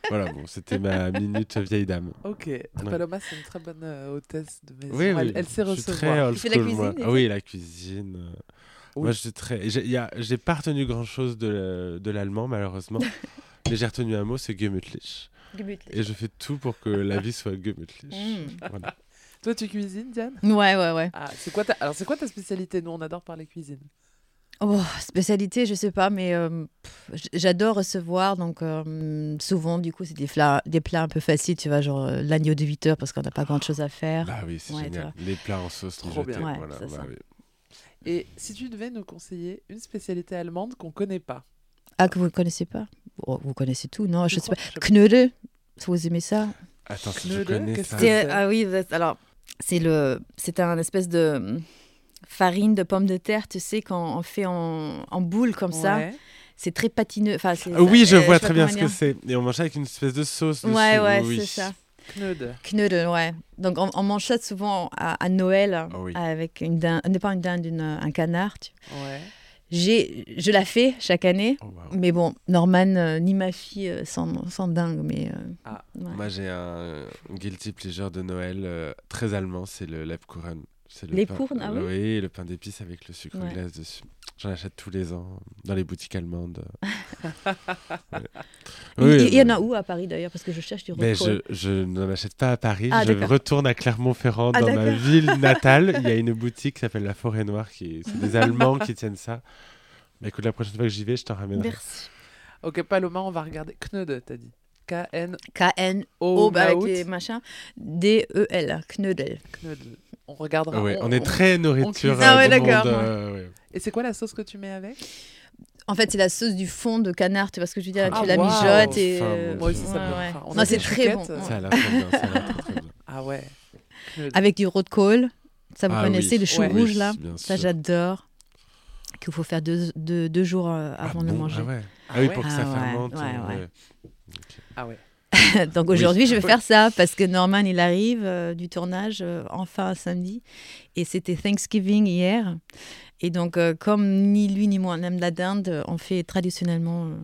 Voilà, bon, c'était ma minute vieille dame. Ok. Paloma, c'est une très bonne euh, hôtesse de maison. Oui, elle, oui. elle sait je suis très recevoir. old fais la cuisine moi. et Ah tout oui, la cuisine. Oui. Moi, je suis très. J'ai y a- j'ai pas retenu grand-chose de, la- de l'allemand, malheureusement. Mais j'ai retenu un mot, c'est gemütlich. Et je fais tout pour que la vie soit gemütlich. Mm. Voilà. Toi, tu cuisines, Diane? Ouais, ouais, ouais. ah, c'est quoi ta... Alors, c'est quoi ta spécialité? Nous, on adore parler cuisine. Oh, spécialité, je sais pas, mais euh, j'adore recevoir. Donc, euh, souvent, du coup, c'est des plats, des plats un peu faciles, tu vois, genre euh, l'agneau de 8 heures parce qu'on n'a pas grand chose à faire. Bah oui, c'est Ouais, génial. Les plats en sauce Trop. Ouais, voilà, bah oui. Et si tu devais nous conseiller une spécialité allemande qu'on connaît pas? Ah, que vous ne connaissez pas? Oh, Vous connaissez tout, non Je sais crois- pas. je sais Knödel, vous aimez ça Attends, si je Knödel, connais qu'est-ce ça. que C'est- c'est? Ah oui, êtes- alors, c'est le, c'est un espèce de hum, farine de pommes de terre, tu sais, quand on fait en, en boule comme ça. C'est très patineux. Enfin, c'est- Ah oui, je euh, vois sais très bien ce que c'est. Et on mange ça avec une espèce de sauce dessus. Ouais, ouais, oui. c'est ça. Knödel. Knödel, ouais. Donc on, on mange ça souvent à, à Noël Ah oui. avec une dinde, pas une dinde, une- un canard. tu- Ouais. J'ai, je la fais chaque année, Oh, wow. mais bon, Norman euh, ni ma fille euh, sont, sont dingues, mais euh, Ah. ouais. Moi, j'ai un guilty pleasure de Noël euh, très allemand, c'est le Lebkuchen. C'est le Lebkuchen, pain- ah oui Oui, le pain d'épices avec le sucre Ouais. glace dessus. J'en achète tous les ans dans les boutiques allemandes. Ouais. Oui, il y en a où à Paris d'ailleurs Parce que je cherche du mais rocol. je, je n'en achète pas à Paris, Ah, je retourne à Clermont-Ferrand, Ah, dans ma ville natale. Il y a une boutique qui s'appelle La Forêt Noire, qui c'est des Allemands qui tiennent ça. Bah, écoute, la prochaine fois que j'y vais, je t'en ramènerai. Merci. Ok, Paloma, on va regarder. Knödel, t'as dit. K-N-O. K-N-O, bah, les machins. D-E-L, Knödel. Knödel. On regardera. Ah ouais, on- on est très nourriture. euh, Ah ouais, d'accord. euh, ouais. Et c'est quoi la sauce que tu mets avec? En fait, c'est la sauce du fond de canard, tu vois ce que je veux dire Ah, Tu la waouh. mijotes et. Enfin, euh, Moi aussi, ça me ouais, ouais. enfin, Non, c'est très bon. Ça a l'air très bien. Ah ouais. Avec du rotkohl. Ça, vous Ah connaissez, oui. le chou Ouais. rouge là Ça, j'adore. Qu'il faut faire deux, deux, deux jours euh, Ah avant de le bon? manger. Ah, ouais. Ah Ah oui, pour que Ah ça fermente. ouais, euh, ouais. ouais. Ah ouais. Donc aujourd'hui, je vais faire ça parce que Norman, il arrive euh, du tournage euh, enfin samedi. Et c'était Thanksgiving hier. Et donc, euh, comme ni lui ni moi on aime la dinde, on fait traditionnellement euh,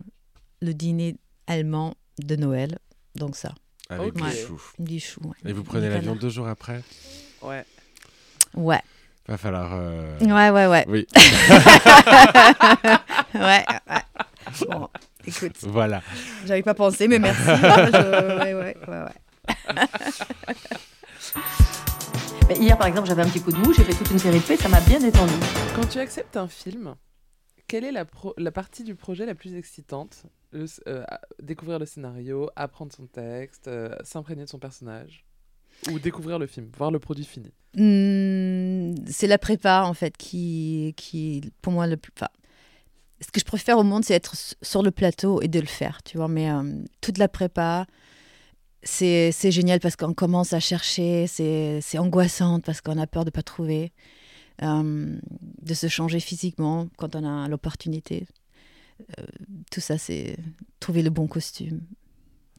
le dîner allemand de Noël. Donc ça, Avec Ouais. chou. du chou. ouais. Et vous prenez Du l'avion deux jours après Ouais. Ouais, Va falloir. euh, ouais, ouais, ouais. Oui, ouais, ouais. Bon, écoute, voilà. j'avais pas pensé, mais merci. Je- Ouais, ouais, ouais, ouais. Mais Hier, par exemple, j'avais un petit coup de mou, j'ai fait toute une série de faits, ça m'a bien détendu. Quand tu acceptes un film, quelle est la, pro- la partie du projet la plus excitante? Le euh, Découvrir le scénario, apprendre son texte, euh, s'imprégner de son personnage? Ou découvrir le film, voir le produit fini? Hmm, c'est la prépa en fait qui, qui pour moi le plus. enfin, ce que je préfère au monde, c'est être sur le plateau et de le faire, tu vois. Mais euh, toute la prépa, c'est génial parce qu'on commence à chercher, c'est angoissant parce qu'on a peur de pas trouver, euh, de se changer physiquement quand on a l'opportunité. Euh, tout ça, c'est trouver le bon costume.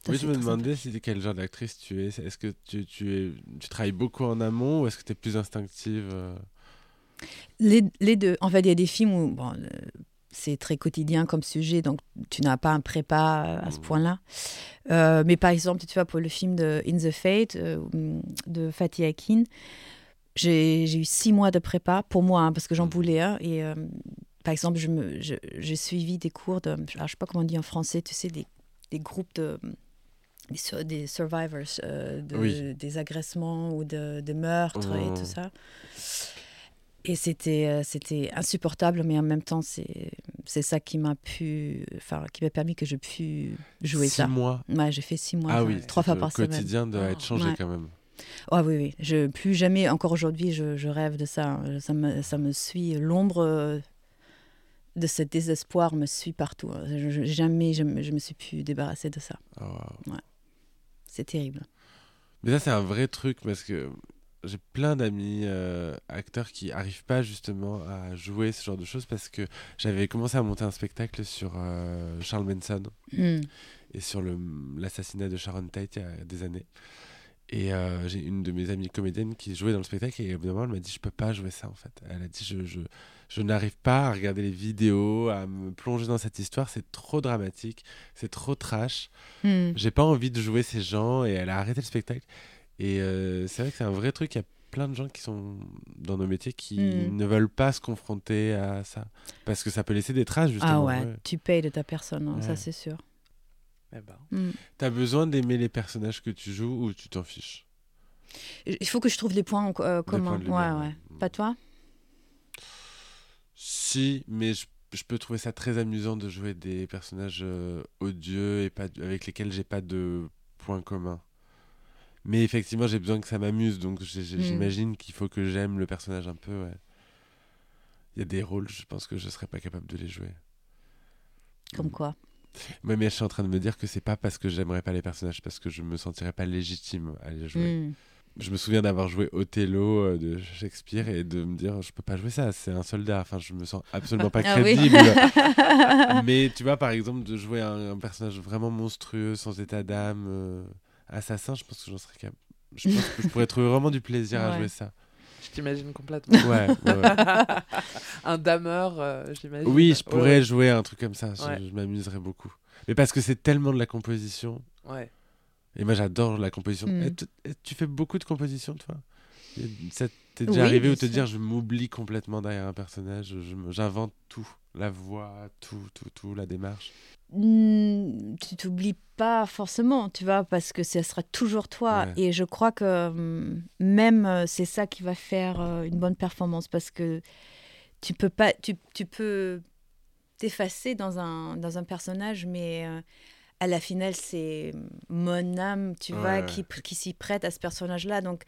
Ça, oui, je me demandais si quel genre d'actrice tu es. Est-ce que tu, tu, es, tu travailles beaucoup en amont ou est-ce que tu es plus instinctive euh? Les, les deux. En fait, il y a des films où bon, c'est très quotidien comme sujet, donc tu n'as pas un prépa euh, à ce Mhm. point-là. Euh, mais par exemple, tu vois, pour le film de In the Fate euh, de Fatih Akin, j'ai j'ai eu six mois de prépa pour moi, hein, parce que j'en Mhm. voulais un. Et euh, par exemple, je me- je- j'ai suivi des cours de, je ne sais pas comment on dit en français, tu sais, des, des groupes de. Des, sur- des survivors de- Oui. des agressements ou de, de meurtres et tout ça. Et c'était euh, c'était insupportable, mais en même temps, c'est c'est ça qui m'a pu, enfin, qui m'a permis que je puisse jouer Six ça. mois. Ouais, j'ai fait six mois, Ah oui, trois fois le par semaine. quotidien doit être changé Ouais. quand même. Ah oui, oui. Je, plus jamais, encore aujourd'hui, je, je rêve de ça. Ça me, ça me suit. L'ombre euh, de ce désespoir me suit partout. Je- jamais je, je me suis pu débarrasser de ça. Oh, wow. C'est terrible. Mais ça, c'est un vrai truc parce que j'ai plein d'amis euh, acteurs qui arrivent pas justement à jouer ce genre de choses parce que j'avais commencé à monter un spectacle sur euh, Charles Manson Hmm. et sur l'assassinat de Sharon Tate il y a des années. Et euh, j'ai une de mes amies comédiennes qui jouait dans le spectacle et évidemment elle m'a dit je peux pas jouer ça en fait. Elle a dit je, je, je n'arrive pas à regarder les vidéos, à me plonger dans cette histoire, c'est trop dramatique, c'est trop trash. Hmm. J'ai pas envie de jouer ces gens et elle a arrêté le spectacle. Et euh, c'est vrai que c'est un vrai truc. Il y a plein de gens qui sont dans nos métiers qui Mm. ne veulent pas se confronter à ça. Parce que ça peut laisser des traces, Ah justement. ouais, tu payes de ta personne, hein, ça c'est sûr. Eh ben. Hmm. T'as besoin d'aimer les personnages que tu joues ou tu t'en fiches? Il faut que je trouve des points euh, communs. de ouais. Pas toi? Si, mais je, je peux trouver ça très amusant de jouer des personnages euh, odieux et pas, avec lesquels j'ai pas de points communs. Mais effectivement, j'ai besoin que ça m'amuse, donc Mm. j'imagine qu'il faut que j'aime le personnage un peu. ouais. Il y a des rôles, je pense que je serais pas capable de les jouer. Comme Mm. quoi Ouais, mais je suis en train de me dire que c'est pas parce que j'aimerais pas les personnages, parce que je me sentirais pas légitime à les jouer. Hmm. Je me souviens d'avoir joué Othello euh, de Shakespeare et de me dire je peux pas jouer ça, c'est un soldat. Enfin, je me sens absolument pas Ah oui. crédible. Mais tu vois, par exemple, de jouer un, un personnage vraiment monstrueux, sans état d'âme, euh, assassin, je pense que j'en serais capable. Je pense que je pourrais trouver vraiment du plaisir à jouer ça. Je t'imagine complètement. Ouais, ouais, ouais. un dameur, euh, j'imagine. Oui, je Ouais, pourrais jouer un truc comme ça. Je, Ouais. je m'amuserais beaucoup. Mais parce que c'est tellement de la composition. Ouais. Et moi, j'adore la composition. Mm. Et tu, et tu fais beaucoup de composition, toi? Ça t'est déjà Oui, arrivé ou te dire je m'oublie complètement derrière un personnage, j'invente tout, la voix, tout, tout, tout, la démarche. Tu t'oublies pas forcément, tu vois, parce que ce sera toujours toi. Ouais. Et je crois que hum, même euh, c'est ça qui va faire euh, une bonne performance, parce que tu peux pas, tu, tu peux t'effacer dans un dans un personnage, mais euh, à la finale c'est mon âme, tu vois, qui qui s'y prête à ce personnage-là. Donc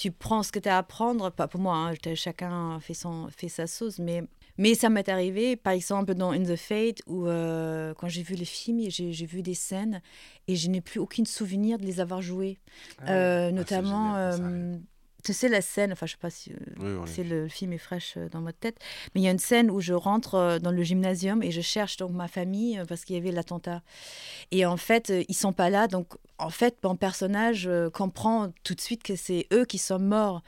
tu prends ce que tu as à apprendre, pas pour moi, hein, chacun fait son fait sa sauce, mais mais ça m'est arrivé, par exemple, dans In the Fate, où euh, quand j'ai vu les films, j'ai vu des scènes et je n'ai plus aucun souvenir de les avoir jouées. Ah. Euh, c'est notamment, euh, tu sais la scène, enfin je sais pas si euh, Oui, c'est le, le film est fraîche euh, dans votre tête, mais il y a une scène où je rentre euh, dans le gymnasium et je cherche donc ma famille parce qu'il y avait l'attentat. Et en fait, ils sont pas là, donc en fait, mon personnage comprend tout de suite que c'est eux qui sont morts.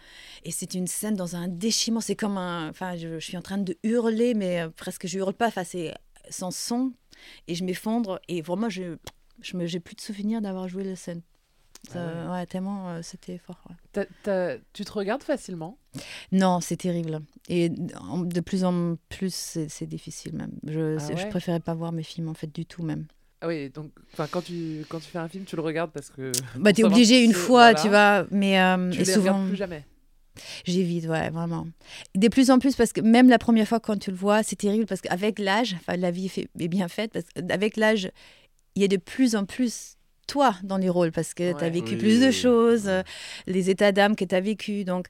Et c'est une scène dans un déchirement, c'est comme un, enfin, je, je suis en train de hurler, mais presque je hurle pas, enfin c'est sans son et je m'effondre et vraiment je, je me, j'ai plus de souvenir d'avoir joué la scène. Ah ouais, tellement euh, c'était fort. ouais. Tu te regardes facilement? Non, c'est terrible. Et de plus en plus, c'est difficile même. Je, Ah je préférais pas voir mes films en fait du tout même. Ah oui, donc quand, tu, quand tu fais un film, tu le regardes parce que Bah t'es obligé une fois, voilà. tu vois, mais euh, tu et les souvent plus jamais. j'évite, ouais, vraiment. De plus en plus parce que même la première fois quand tu le vois, c'est terrible parce qu'avec l'âge, enfin la vie est bien faite parce qu'avec l'âge, il y a de plus en plus toi dans les rôles parce que tu as Ouais. vécu Oui, plus de oui, choses, oui. euh, les états d'âme que tu as vécu. Donc,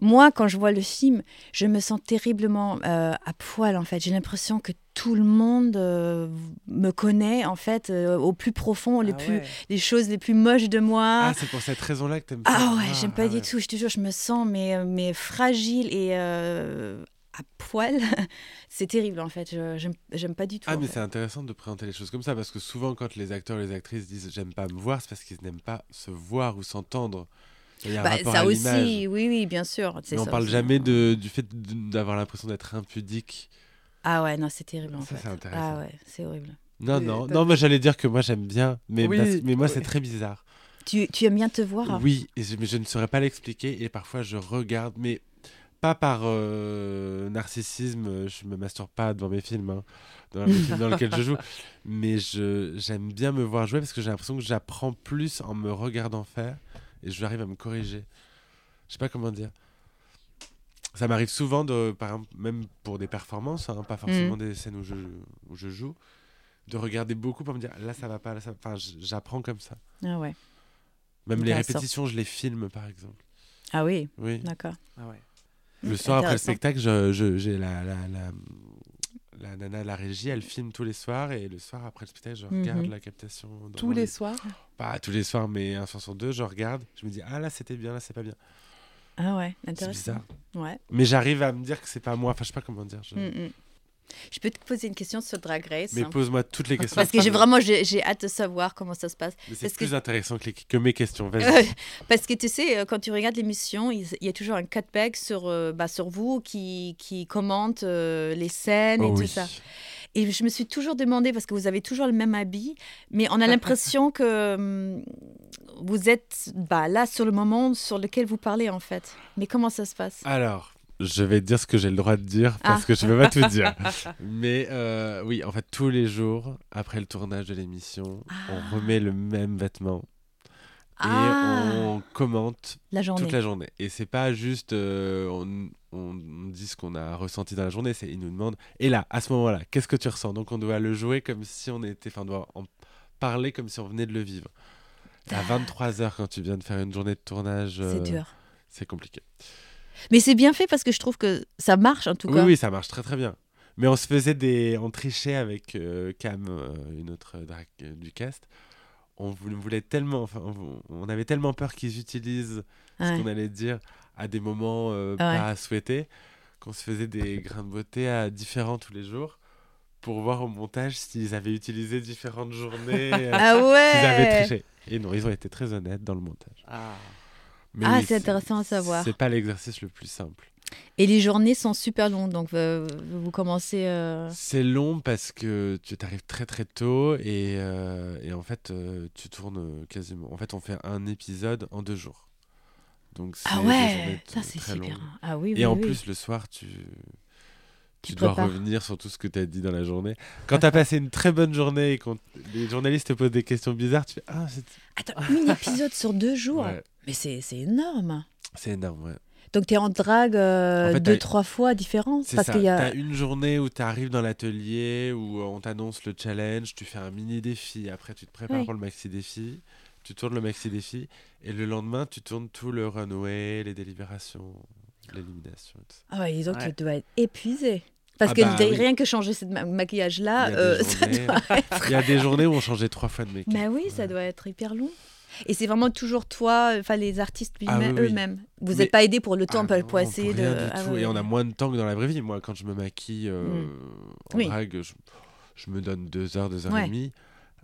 moi, quand je vois le film, je me sens terriblement euh, à poil, en fait. J'ai l'impression que tout le monde euh, me connaît, en fait, euh, au plus profond, les, Ah plus, ouais. les choses les plus moches de moi. Ah, c'est pour cette raison-là que t'aimes Ah pas ouais, j'aime pas Ah du ouais. tout. Je te jure, je me sens mais, mais fragile et euh, à poil. c'est terrible en fait. Je- J'aime pas du tout. Ah, mais c'est intéressant de présenter les choses comme ça parce que souvent, quand les acteurs et les actrices disent j'aime pas me voir, c'est parce qu'ils n'aiment pas se voir ou s'entendre. Bah, ça aussi, oui, oui, bien sûr. Mais on ça parle aussi. jamais de, du fait d'avoir l'impression d'être impudique. Ah ouais, non, c'est terrible en Ça, fait. c'est intéressant. Ah ouais, c'est horrible. Non, Mais non, non, moi j'allais dire que moi j'aime bien, mais, Oui, parce- mais moi oui. c'est très bizarre. Tu, tu aimes bien te voir? Oui, et je- mais je ne saurais pas l'expliquer et parfois je regarde, mais pas par euh, narcissisme, euh, je me masturbe pas devant mes films, hein, dans les films dans lesquels je joue, mais je j'aime bien me voir jouer parce que j'ai l'impression que j'apprends plus en me regardant faire et je arrive à me corriger. Je sais pas comment dire. Ça m'arrive souvent, de, par exemple, même pour des performances, hein, pas forcément des scènes où je, où je joue, de regarder beaucoup pour me dire là ça va pas, là ça va Enfin, j- j'apprends comme ça. Ah ouais. Même les répétitions, je les filme par exemple. Ah oui, Oui. d'accord. Ah ouais. Le soir après le spectacle, je- je- j'ai la, la, la, la nana de la régie, elle filme tous les soirs et le soir après le spectacle, je regarde Mhm. la captation. Tous les soirs Pas tous les soirs, mais un soir sur deux, je regarde. Je me dis, ah là c'était bien, là c'est pas bien. Ah ouais, C'est intéressant. bizarre. Ouais. Mais j'arrive à me dire que c'est pas moi. Enfin, je sais pas comment dire. je- Mm, mm. Je peux te poser une question sur Drag Race Mais hein. pose-moi toutes les questions. Parce que j'ai vraiment j'ai hâte de savoir comment ça se passe. Mais c'est que- plus intéressant que, les- que mes questions. Euh, Parce que tu sais, euh, quand tu regardes l'émission, il y a toujours un cutback sur, euh, bah, sur vous qui, qui commente euh, les scènes et Oh tout ça. Et je me suis toujours demandé, parce que vous avez toujours le même habit, mais on a l'impression que hum, vous êtes bah, là sur le moment sur lequel vous parlez en fait. Mais comment ça se passe? Alors, je vais dire ce que j'ai le droit de dire parce Ah. que je ne peux pas tout dire. Mais euh, oui, en fait, tous les jours, après le tournage de l'émission, on remet le même vêtement Ah. et on commente La toute la journée. Et c'est pas juste euh, on, on dit ce qu'on a ressenti dans la journée, c'est ils nous demandent et là, à ce moment-là, qu'est-ce que tu ressens? Donc on doit le jouer comme si on était, enfin, on doit en parler comme si on venait de le vivre. À 23 heures quand tu viens de faire une journée de tournage, Ah. C'est euh, dur. c'est compliqué. Mais c'est bien fait parce que je trouve que ça marche en tout Oui, cas. oui, ça marche très très bien. Mais on se faisait des. On trichait avec euh, Cam, euh, une autre drag euh, du cast. On voulait, tellement. Enfin, on, avait tellement peur qu'ils utilisent ce Ouais. qu'on allait dire à des moments euh, Ouais. pas souhaités qu'on se faisait des grains de beauté à différents tous les jours pour voir au montage s'ils avaient utilisé différentes journées, Ah s'ils avaient ouais triché. Et non, ils ont été très honnêtes dans le montage. Ah. Mais Ah, c'est intéressant à savoir. C'est pas l'exercice le plus simple. Et les journées sont super longues, donc euh, vous commencez. euh, C'est long parce que tu t'arrives très très tôt et, euh, et en fait euh, tu tournes quasiment. En fait on fait un épisode en deux jours. Donc Ah ouais, ça c'est super. Ah oui, oui. Et en oui. plus le soir tu Tu tu dois prépares. revenir sur tout ce que tu as dit dans la journée. Quand tu as passé une très bonne journée et quand les journalistes te posent des questions bizarres, tu fais ah Attends, un épisode sur deux jours? Ouais, Mais c'est c'est énorme. c'est énorme ouais. Donc tu es en drague euh, En fait, deux, trois fois différentes C'est Parce ça. qu'il y a. T'as une journée où tu arrives dans l'atelier, où euh, on t'annonce le challenge, tu fais un mini défi, après tu te prépares Oui. pour le maxi défi, tu tournes le maxi défi, et le lendemain tu tournes tout le runway, les délibérations, l'élimination. Ah ouais, donc Ouais. tu dois être épuisé. Parce Ah que bah oui. rien que changer ce ma- maquillage-là, Il y a euh, des ça journées- doit être. Il y a des journées où on changeait trois fois de make-up. Mais oui, ça doit être hyper long. Et c'est vraiment toujours toi, enfin les artistes Ah oui. eux-mêmes. Vous n'êtes pas aidé pour le temps Ah non, pour essayer de. du Ah tout. Et on a moins de temps que dans la vraie vie. Moi, quand je me maquille euh, en Oui. drague, je, je me donne deux heures, deux heures Ouais. et demie.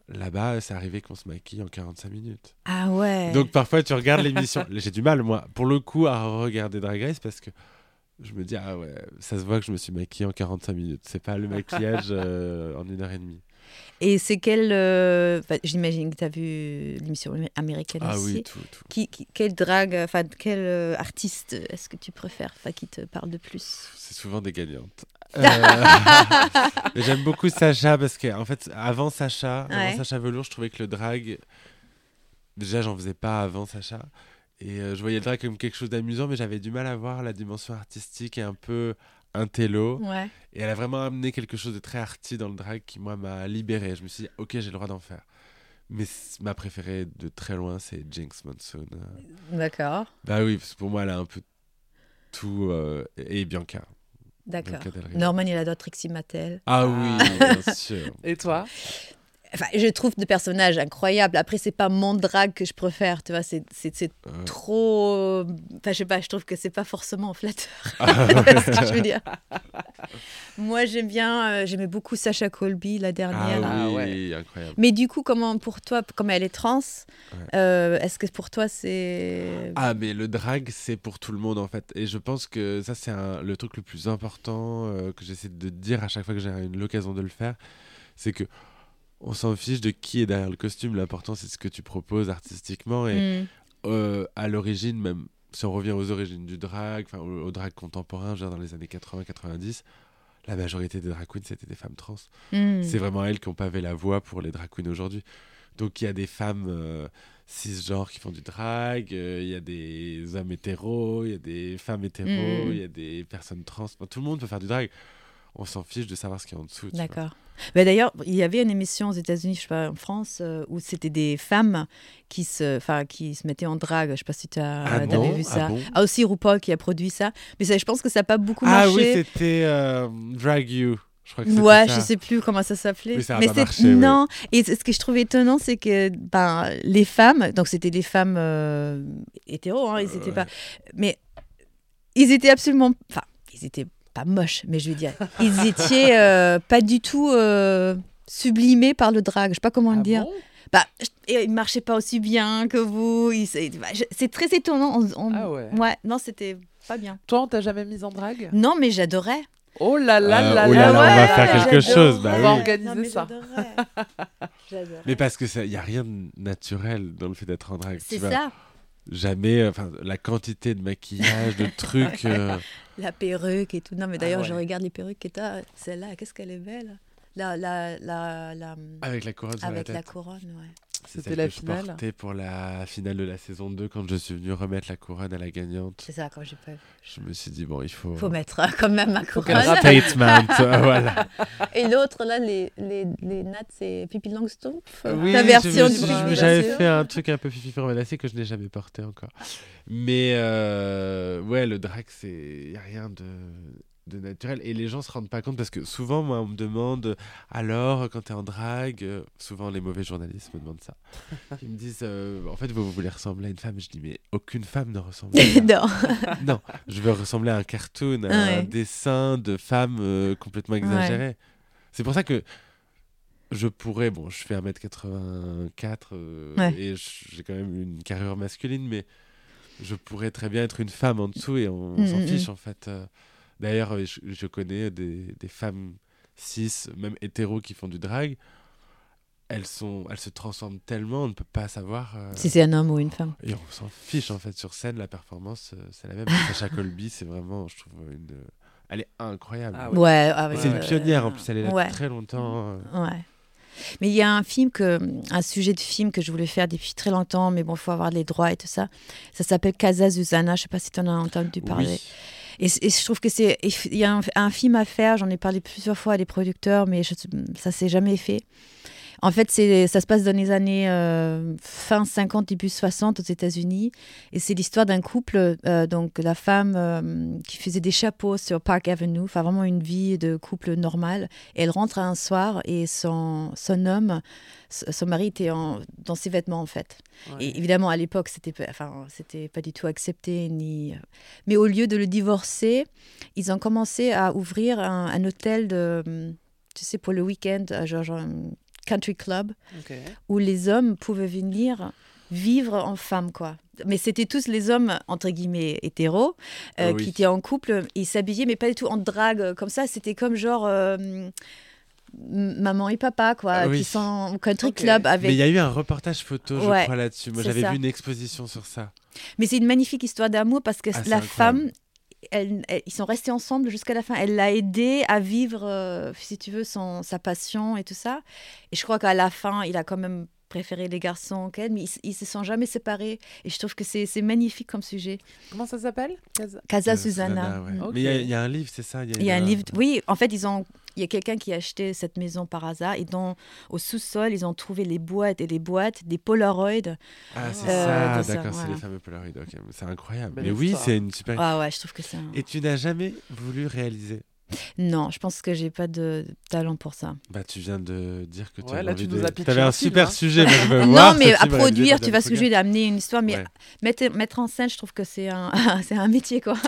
Là-bas, c'est arrivé qu'on se maquille en 45 minutes. Ah ouais. Donc parfois, tu regardes l'émission. J'ai du mal, moi, pour le coup, à regarder Drag Race parce que je me dis, ah ouais, ça se voit que je me suis maquillé en 45 minutes. C'est pas le maquillage euh, en une heure et demie. Et c'est quel. euh, enfin, J'imagine que tu as vu l'émission américaine Ah aussi. oui, tout, tout. Qui, qui- quel drag, enfin quel euh, artiste est-ce que tu préfères, enfin qui te parle de plus? C'est souvent des gagnantes. Euh, J'aime beaucoup Sacha parce que en fait, avant Sacha, avant Ouais. Sacha Velour, je trouvais que le drag, déjà, j'en faisais pas avant Sacha, et euh, je voyais le drag comme quelque chose d'amusant, mais j'avais du mal à voir la dimension artistique et un peu intello. Ouais. Et elle a vraiment amené quelque chose de très arty dans le drag qui moi m'a libéré. Je me suis dit, ok, j'ai le droit d'en faire. Mais ma préférée de très loin, c'est Jinx Monsoon. D'accord. Bah oui, parce que pour moi, elle a un peu tout. euh, et Bianca. D'accord. Norman, il adore Trixie Mattel. Ah oui, bien sûr. Et toi? Enfin, je trouve le personnage incroyable. Après, c'est pas mon drag que je préfère, tu vois. C'est, c'est, c'est Euh, trop. Enfin, je sais pas, je trouve que c'est pas forcément flatteur. ah Tu vois ce que je veux dire? Moi, j'aime bien, euh, j'aimais beaucoup Sacha Colby, la dernière. Ah Ah oui, ouais. incroyable. Mais du coup, comment pour toi, comme elle est trans, Ouais. euh, est-ce que pour toi c'est. Ah, mais le drag, c'est pour tout le monde en fait. Et je pense que ça, c'est le truc le plus important euh, que j'essaie de dire à chaque fois que j'ai une- l'occasion de le faire. C'est que on s'en fiche de qui est derrière le costume. L'important, c'est ce que tu proposes artistiquement. Et Hmm. euh, à l'origine, même si on revient aux origines du drag, enfin au, au drag contemporain, genre dans les années 80-90, la majorité des drag queens, c'était des femmes trans. Hmm. C'est vraiment elles qui ont pavé la voie pour les drag queens aujourd'hui. Donc il y a des femmes euh, cisgenres qui font du drag, euh, il y a des hommes hétéros, il y a des femmes hétéros, Mm. il y a des personnes trans. Enfin, tout le monde peut faire du drag. On s'en fiche de savoir ce qu'il y a en dessous. D'accord. Mais D'ailleurs, il y avait une émission aux États-Unis, je sais pas, en France, euh, où c'était des femmes qui se, qui se mettaient en drague. Je sais pas si tu as Ah vu Ah ça. bon? Ah, aussi RuPaul qui a produit ça. Mais ça, je pense que ça n'a pas beaucoup Ah marché. oui, c'était euh, Drag You. Je crois que Ouais, ça. je sais plus comment ça s'appelait. Oui, Mais c'est- oui. non. Et ce que je trouvais étonnant, c'est que ben les femmes, donc c'était des femmes euh, hétéros, hein, ils étaient Ouais. pas, mais ils étaient absolument, enfin, ils étaient pas moches, mais je veux dire, ils étaient euh, pas du tout euh, sublimés par le drag. Je sais pas comment Ah le dire. bon? Bah, ils marchaient pas aussi bien que vous. C'est bah, c'est très étonnant. On- on- Ah ouais. ouais, non, c'était pas bien. Toi, on t'a jamais mise en drague? Non, mais j'adorais. Oh là là Euh, là oh là là là, on va là faire là quelque là. chose, bah On va oui. organiser Non, mais ça. Mais parce que il n'y a rien de naturel dans le fait d'être en drag. tu C'est vois. Jamais, enfin, la quantité de maquillage, de trucs. euh, La perruque et tout. Non, mais d'ailleurs, Ah ouais. je regarde les perruques que t'as. Celle-là, qu'est-ce qu'elle est belle. La, la, la, la- avec la couronne avec la la tête. couronne, ouais. C'était la que je finale. portais pour la finale de la saison 2 quand je suis venu remettre la couronne à la gagnante. C'est ça, quand j'ai pas. Je me suis dit, bon, il faut. Faut mettre hein, quand même ma couronne. rate- Statement, euh, voilà. Et l'autre, là, les, les, les nattes, c'est Pippi Longstocking. Oui, la je version je- J'avais fait un truc un peu fifi menacé que je n'ai jamais porté encore. Mais euh, ouais, le drag, c'est. Il n'y a rien de, de naturel. Et les gens se rendent pas compte parce que souvent, moi, on me demande alors, quand tu es en drag, euh, souvent les mauvais journalistes me demandent ça. Ils me disent euh, en fait, vous, vous voulez ressembler à une femme Je dis mais aucune femme ne ressemble à une non. non, je veux ressembler à un cartoon, à Ouais. un dessin de femme euh, complètement exagéré. C'est pour ça que je pourrais, bon, je fais 1m84 euh, Ouais. et j'ai quand même une carrure masculine, mais je pourrais très bien être une femme en dessous et on, on s'en Mm, mm, fiche en fait. D'ailleurs, euh, je, je connais des, des femmes cis, même hétéros, qui font du drag. Elles, sont, elles se transforment tellement, on ne peut pas savoir. euh, Si c'est un homme ou une femme. et on s'en fiche en fait sur scène, la performance euh, c'est la même. Sacha Colby, c'est vraiment, je trouve, une. Elle est incroyable. Ah Ouais, ouais. ah ouais, c'est une pionnière en plus, elle est là ouais. depuis très longtemps. euh. Ouais. Mais il y a un film que, un sujet de film que je voulais faire depuis très longtemps, mais bon, il faut avoir les droits et tout ça. Ça s'appelle Casa Susana. Je sais pas si tu en as entendu parler. Oui. Et, je trouve que c'est, il y a un, film à faire. J'en ai parlé plusieurs fois à des producteurs, mais ça s'est jamais fait. En fait, ça se passe dans les années euh, fin 50, début 60 aux États-Unis. Et c'est l'histoire d'un couple, euh, donc la femme euh, qui faisait des chapeaux sur Park Avenue, enfin vraiment une vie de couple normal. Et elle rentre un soir et son, son homme, son mari était en- dans ses vêtements en fait. Ouais. Et évidemment, à l'époque, c'était enfin, pas du tout accepté. Ni... Mais au lieu de le divorcer, ils ont commencé à ouvrir un, un hôtel de, tu sais, pour le week-end, euh, genre, country club, où les hommes pouvaient venir vivre en femme, quoi. Mais c'était tous les hommes, entre guillemets, hétéros, euh, Ah oui. qui étaient en couple. Ils s'habillaient, mais pas du tout en drague, euh, comme ça. C'était comme genre... euh, maman et papa, quoi, Ah oui. qui sont au country club avec Mais il y a eu un reportage photo, je Ouais, crois, là-dessus. Moi, j'avais vu une exposition sur ça. Mais c'est une magnifique histoire d'amour parce que Ah, c'est la incroyable. femme, elle- elle- ils sont restés ensemble jusqu'à la fin. Elle l'a aidé à vivre, euh, si tu veux, son, sa passion et tout ça. Et je crois qu'à la fin, il a quand même préféré les garçons qu'elle, mais ils, ils se sont jamais séparés. Et je trouve que c'est c'est magnifique comme sujet. Comment ça s'appelle? Casa- Casa Euh, ouais. Ok. Mais il y a- il y, a un livre, c'est ça? Il y a un livre. Oui, en fait, ils ont. Il y a quelqu'un qui a acheté cette maison par hasard et dans, au sous-sol, ils ont trouvé les boîtes et les boîtes, des Polaroids. Ah, c'est Euh, ça, d'accord, c'est voilà. les fameux Polaroids. ok, mais C'est incroyable. Belle mais oui, c'est une super. Ah ouais, je trouve que c'est un... Et tu n'as jamais voulu réaliser? Non, je pense que j'ai pas de talent pour ça. Bah, tu viens de dire que tu Ouais, avais là, tu nous de... as avais un super hein. sujet. mais je veux Non, voir mais à produire, tu vas ce que je Fogel. veux dire, amener une histoire, mais Ouais. mettre, mettre en scène, je trouve que c'est un, c'est un métier, quoi.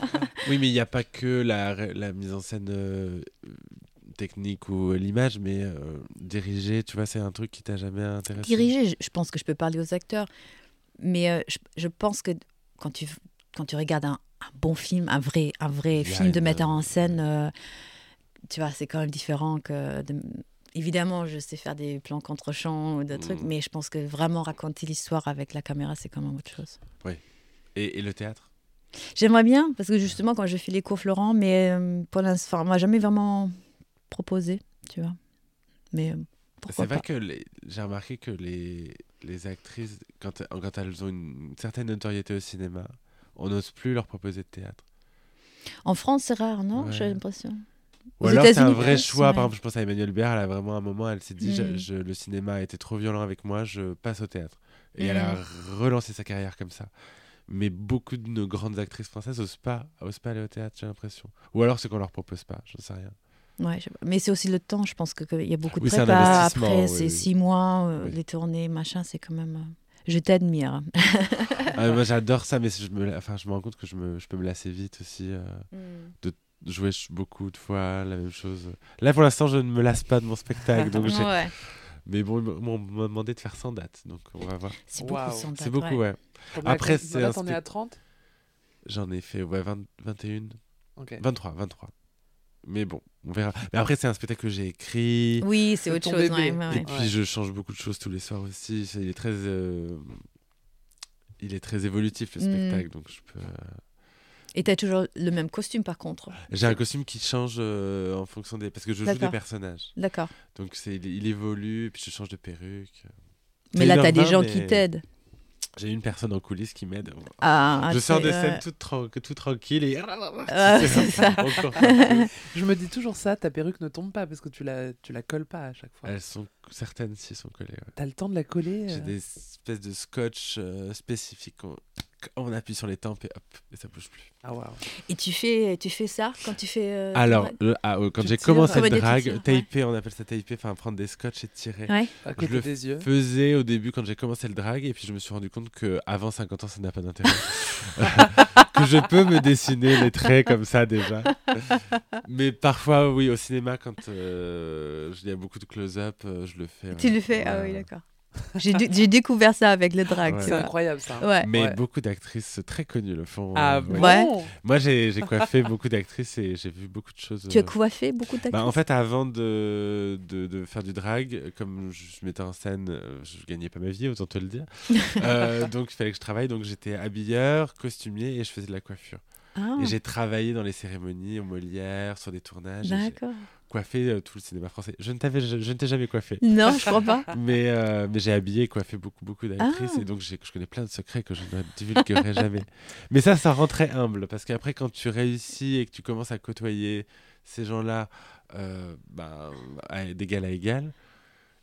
Oui, mais il n'y a pas que la mise en scène euh, technique ou l'image, mais euh, diriger, tu vois, c'est un truc qui t'a jamais intéressé? Diriger, je- pense que je peux parler aux acteurs, mais euh, je, je pense que quand tu, quand tu regardes un, un bon film, un vrai, un vrai film de metteur en scène, euh, tu vois, c'est quand même différent que... de- Évidemment, je sais faire des plans contre-champs ou des trucs, Mm. mais je pense que vraiment raconter l'histoire avec la caméra, c'est quand même autre chose. Et, et le théâtre? J'aimerais bien, parce que justement, quand je fais les cours Florent, mais euh, pour l'instant, on m'a jamais vraiment proposé, tu vois. Mais euh, pourquoi C'est vrai pas que les- j'ai remarqué que les, les actrices, quand, quand elles ont une certaine notoriété au cinéma, on n'ose plus leur proposer de théâtre. En France, c'est rare, non Ouais. J'ai l'impression. Ou Aux alors c'est un vrai choix. Par exemple, je pense à Emmanuel Béard, elle a vraiment un moment, elle s'est dit Mm. je- le cinéma a été trop violent avec moi, je passe au théâtre. Et elle Mm. a relancé sa carrière comme ça. Mais beaucoup de nos grandes actrices françaises osent pas, osent pas aller au théâtre, j'ai l'impression. Ou alors c'est qu'on leur propose pas, je sais rien. Ouais, je mais c'est aussi le temps, je pense que- qu'il y a beaucoup de Oui, prépa. Après, oui, c'est oui. six mois, euh, Oui. les tournées, machin, c'est quand même. euh, Je t'admire. Ah, moi j'adore ça, mais je me, enfin, je me rends compte que je, me, je peux me lasser vite aussi. euh, jouer ch- beaucoup de fois la même chose. Là pour l'instant, je ne me lasse pas de mon spectacle. donc j'ai- Ouais, Mais bon, m'ont- m'ont demandé de faire 100 dates, donc on va voir. c'est beaucoup Waouh. sans date, C'est beaucoup, ouais. ouais. Combien- Après, c'est à 30 J'en ai fait ouais, 20 21, Ok. 23, 23. Mais bon, on verra. Mais après, c'est un spectacle que j'ai écrit. Oui, c'est autre chose. ouais, ouais, Et puis, je change beaucoup de choses tous les soirs aussi. Il est très, euh, il est très évolutif le Mm. spectacle, donc je peux. Et t'as toujours le même costume, par contre. J'ai un costume qui change euh, en fonction des, parce que je joue des personnages. D'accord. Donc c'est, il, il évolue, puis je change de perruque. Mais là, t'as des 1h20, gens mais qui t'aident. J'ai une personne en coulisses qui m'aide. Ah, je sors c'est- de scène ouais. toute, tran- toute tranquille et. Ah, ça. Je me dis toujours ça, ta perruque ne tombe pas parce que tu la, tu la colles pas à chaque fois. Elles sont certaines si sont collées. ouais. T'as le temps de la coller J'ai euh, des espèces de scotch euh, spécifiques. On appuie sur les tempes et hop, et ça bouge plus. Ah waouh. Et tu fais, tu fais ça quand tu fais. euh, Alors, le- ah, euh, quand j'ai commencé le drag, ouais. taper, on appelle ça taper, enfin prendre des scotch et tirer. Ouais. À Je côté le des yeux. faisais au début quand j'ai commencé le drag et puis je me suis rendu compte que avant 50 ans ça n'a pas d'intérêt que je peux me dessiner les traits comme ça déjà mais parfois oui au cinéma quand euh, il y a beaucoup de close-up euh, je le fais Tu le fais Ah oui, d'accord. J'ai dé- j'ai découvert ça avec le drag. Ouais. C'est incroyable ça. Ouais. mais Ouais. beaucoup d'actrices très connues le font Ah euh, bon moi j'ai j'ai coiffé beaucoup d'actrices et j'ai vu beaucoup de choses Tu as euh, coiffé beaucoup d'actrices Bah, en fait, avant de, de, de faire du drag, comme je mettais en scène, euh, je gagnais pas ma vie, autant te le dire. Euh, donc, il fallait que je travaille. Donc, j'étais habilleur, costumier et je faisais de la coiffure. Ah, Et j'ai travaillé dans les cérémonies, au Molière, sur des tournages. D'accord. Coiffé euh, tout le cinéma français. Je ne, t'avais, je, je ne t'ai jamais coiffé. Non, je crois pas. Mais, euh, mais j'ai habillé coiffé beaucoup, beaucoup d'actrices. Ah. Et donc, je connais plein de secrets que je ne divulguerai jamais. Mais ça, ça rend très humble. Parce qu'après, quand tu réussis et que tu commences à côtoyer ces gens-là euh, bah, à- d'égal à égal,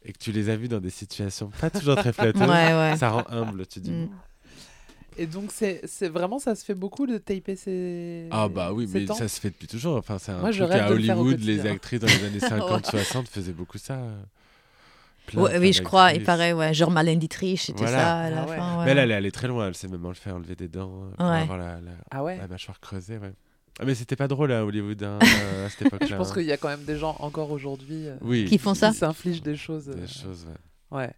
et que tu les as vus dans des situations pas toujours très flatteuses, Ouais, ouais. ça rend humble. Tu dis. Mm. Et donc, c'est c'est vraiment, ça se fait beaucoup de taper ces. Ah bah oui, mais temps ça se fait depuis toujours. Enfin, c'est un Moi, truc à de le Hollywood, les actrices dans les années 50-60 faisaient beaucoup ça. euh. Plein, Ouais, oui, je crois, il d'actrices. paraît, ouais. Genre Marlène Dietrich et tout Voilà. ça à la Ah ouais. fin. ouais. Mais elle, elle est allée très loin. Elle sait même le faire enlever des dents euh, pour Ouais. avoir la, la- Ah ouais la mâchoire creusée. Ouais. Ah, mais c'était pas drôle à Hollywood hein, euh, à cette époque-là. Je pense hein. qu'il y a quand même des gens encore aujourd'hui euh, Oui, Qui font ça qui s'infligent des choses. euh, des choses. ouais.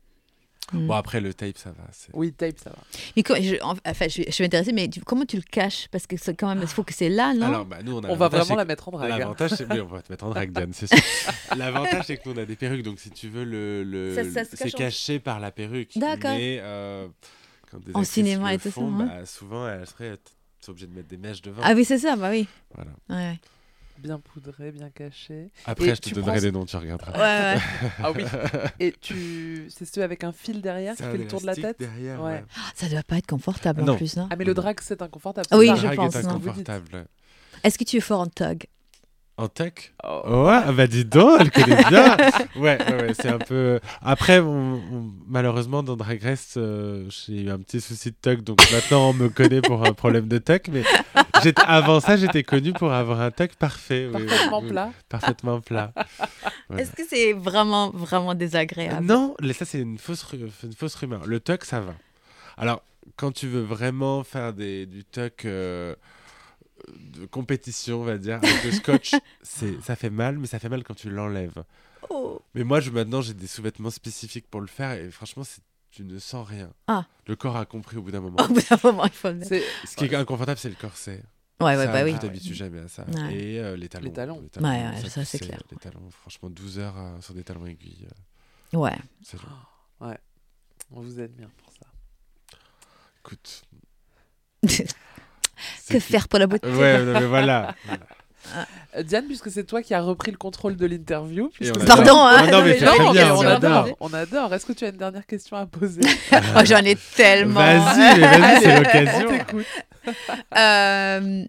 Mm. Bon, après, le tape, ça va. c'est- Oui, tape, ça va. Mais quoi, je, en- enfin, je, je suis intéressée, mais tu- comment tu le caches? Parce que c'est quand même, il faut que c'est là, non? Alors, bah, nous, on, a On va vraiment la mettre en drague. hein. L'avantage, c'est oui, on va te mettre en drague, Diane, c'est sûr. L'avantage, c'est que nous, on a des perruques, donc si tu veux, le, le, Ça- ça se c'est caché par la perruque. D'accord. Mais euh, quand des En cinéma le et tout ça, font, ouais. bah, souvent, elles seraient obligées de mettre des mèches devant. Ah oui, c'est ça, bah oui. Voilà. Ouais, Bien poudré, bien caché. Après, Et je te donnerai prends- des noms, tu regarderas. ouais, ouais. Ah oui. Et tu. C'est celui avec un fil derrière qui fait le tour de la tête derrière, Ouais. ouais. Ça doit pas être confortable en plus, non Ah, mais le drag, c'est inconfortable. Ah oui, je pense, est non. inconfortable. Est-ce que tu es fort en tug? En tuck Oh. Ouais, ah bah dis donc, elle connaît bien. ouais, ouais, ouais, c'est un peu. Après, on- on- malheureusement, dans Drag Race, euh, j'ai eu un petit souci de tuck, donc maintenant on me connaît pour un problème de tuck. Mais avant ça, j'étais connu pour avoir un tuck parfait. oui, oui, Parfaitement oui, plat. Parfaitement plat. Voilà. Est-ce que c'est vraiment, vraiment désagréable? Non, les- ça c'est une fausse, une fausse rumeur. Le tuck, ça va. Alors, quand tu veux vraiment faire des, du tuck euh, de compétition, on va dire, avec le scotch, c'est, ça fait mal, mais ça fait mal quand tu l'enlèves. Oh. Mais moi, je, maintenant, j'ai des sous-vêtements spécifiques pour le faire et franchement, c'est- tu ne sens rien. Ah. Le corps a compris au bout d'un moment. Au bout d'un moment, il faut le mettre. Ce qui est inconfortable, c'est le corset. Ouais, ouais, Ça, bah oui. Tu t'habitues jamais à ça. Ouais. Et euh, les talons. Les talons. Ouais, ouais, ça, c'est c'est- clair. Les talons, franchement, 12 heures euh, sur des talons aiguilles, euh, Ouais. c'est long. On vous admire pour ça. Écoute. que faire pour la beauté Ouais, mais voilà. voilà. Euh, Diane, puisque c'est toi qui as repris le contrôle de l'interview. Pardon, hein. Non, mais Non, bien, on, on adore. On adore. Est-ce que tu as une dernière question à poser Oh, J'en ai tellement. Vas-y, c'est l'occasion. Euh,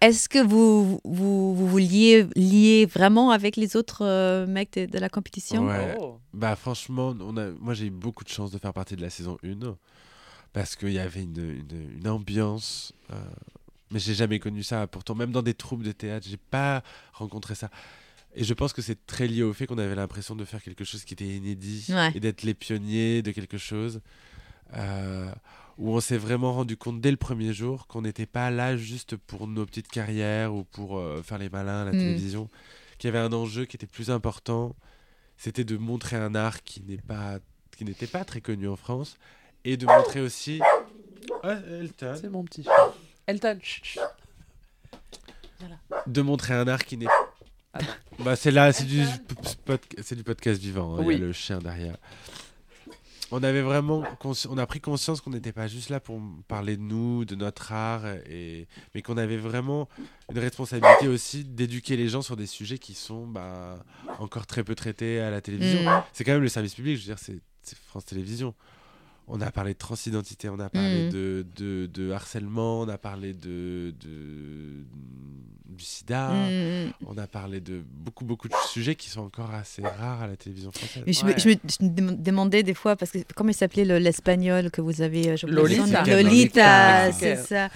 Est-ce que vous vous, vous vous liez, liez vraiment avec les autres euh, mecs de, de la compétition? Ouais. Oh. Bah franchement, on a... moi j'ai eu beaucoup de chance de faire partie de la saison 1 parce qu'il y avait une, une, une ambiance. euh, Mais j'ai jamais connu ça. Pourtant, même dans des troupes de théâtre, j'ai pas rencontré ça. Et je pense que c'est très lié au fait qu'on avait l'impression de faire quelque chose qui était inédit Ouais. et d'être les pionniers de quelque chose. euh, où on s'est vraiment rendu compte dès le premier jour qu'on n'était pas là juste pour nos petites carrières ou pour euh, faire les malins à la Mm. télévision, qu'il y avait un enjeu qui était plus important, c'était de montrer un art qui n'est pas qui n'était pas très connu en France et de montrer aussi Elton. C'est mon petit chat. Elton. chut, chut. de montrer un art qui n'est Ah bah c'est là c'est du c'est du podcast vivant hein, il Oui. y a le chien derrière on avait vraiment consci- on a pris conscience qu'on n'était pas juste là pour parler de nous de notre art et mais qu'on avait vraiment une responsabilité aussi d'éduquer les gens sur des sujets qui sont bah, encore très peu traités à la télévision Mm. c'est quand même le service public je veux dire c'est c'est France Télévisions on a parlé de transidentité, on a parlé Mhm. de, de, de harcèlement, on a parlé de, de du sida, Mm. on a parlé de beaucoup beaucoup de sujets qui sont encore assez rares à la télévision française. Mais je, me, Ouais. je me- je me dem- demandais des fois, parce que comment il s'appelait le- l'espagnol que vous avez euh, nom. Lolita. Lolita, Lolita. c'est ça.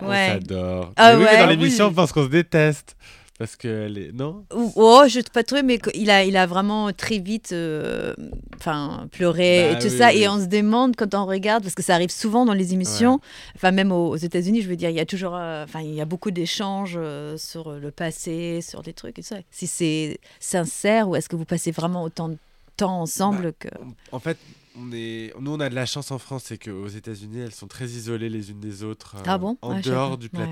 On Ouais. s'adore. Ah ouais, dans l'émission, oui. on pense qu'on se déteste parce que les non? Oh, je ne pas trouvé, mais il a, il a vraiment très vite euh, enfin, pleuré Bah et tout oui, ça. oui. Et on se demande quand on regarde, parce que ça arrive souvent dans les émissions, enfin même aux, aux États-Unis, je veux dire, il y a toujours, euh, enfin il y a beaucoup d'échanges euh, sur le passé, sur des trucs et ça. Si c'est sincère ou est-ce que vous passez vraiment autant de temps ensemble que... On- En fait, on est, nous on a de la chance en France, c'est qu'aux États-Unis, elles sont très isolées les unes des autres Ah bon? en Ouais, dehors du Ouais.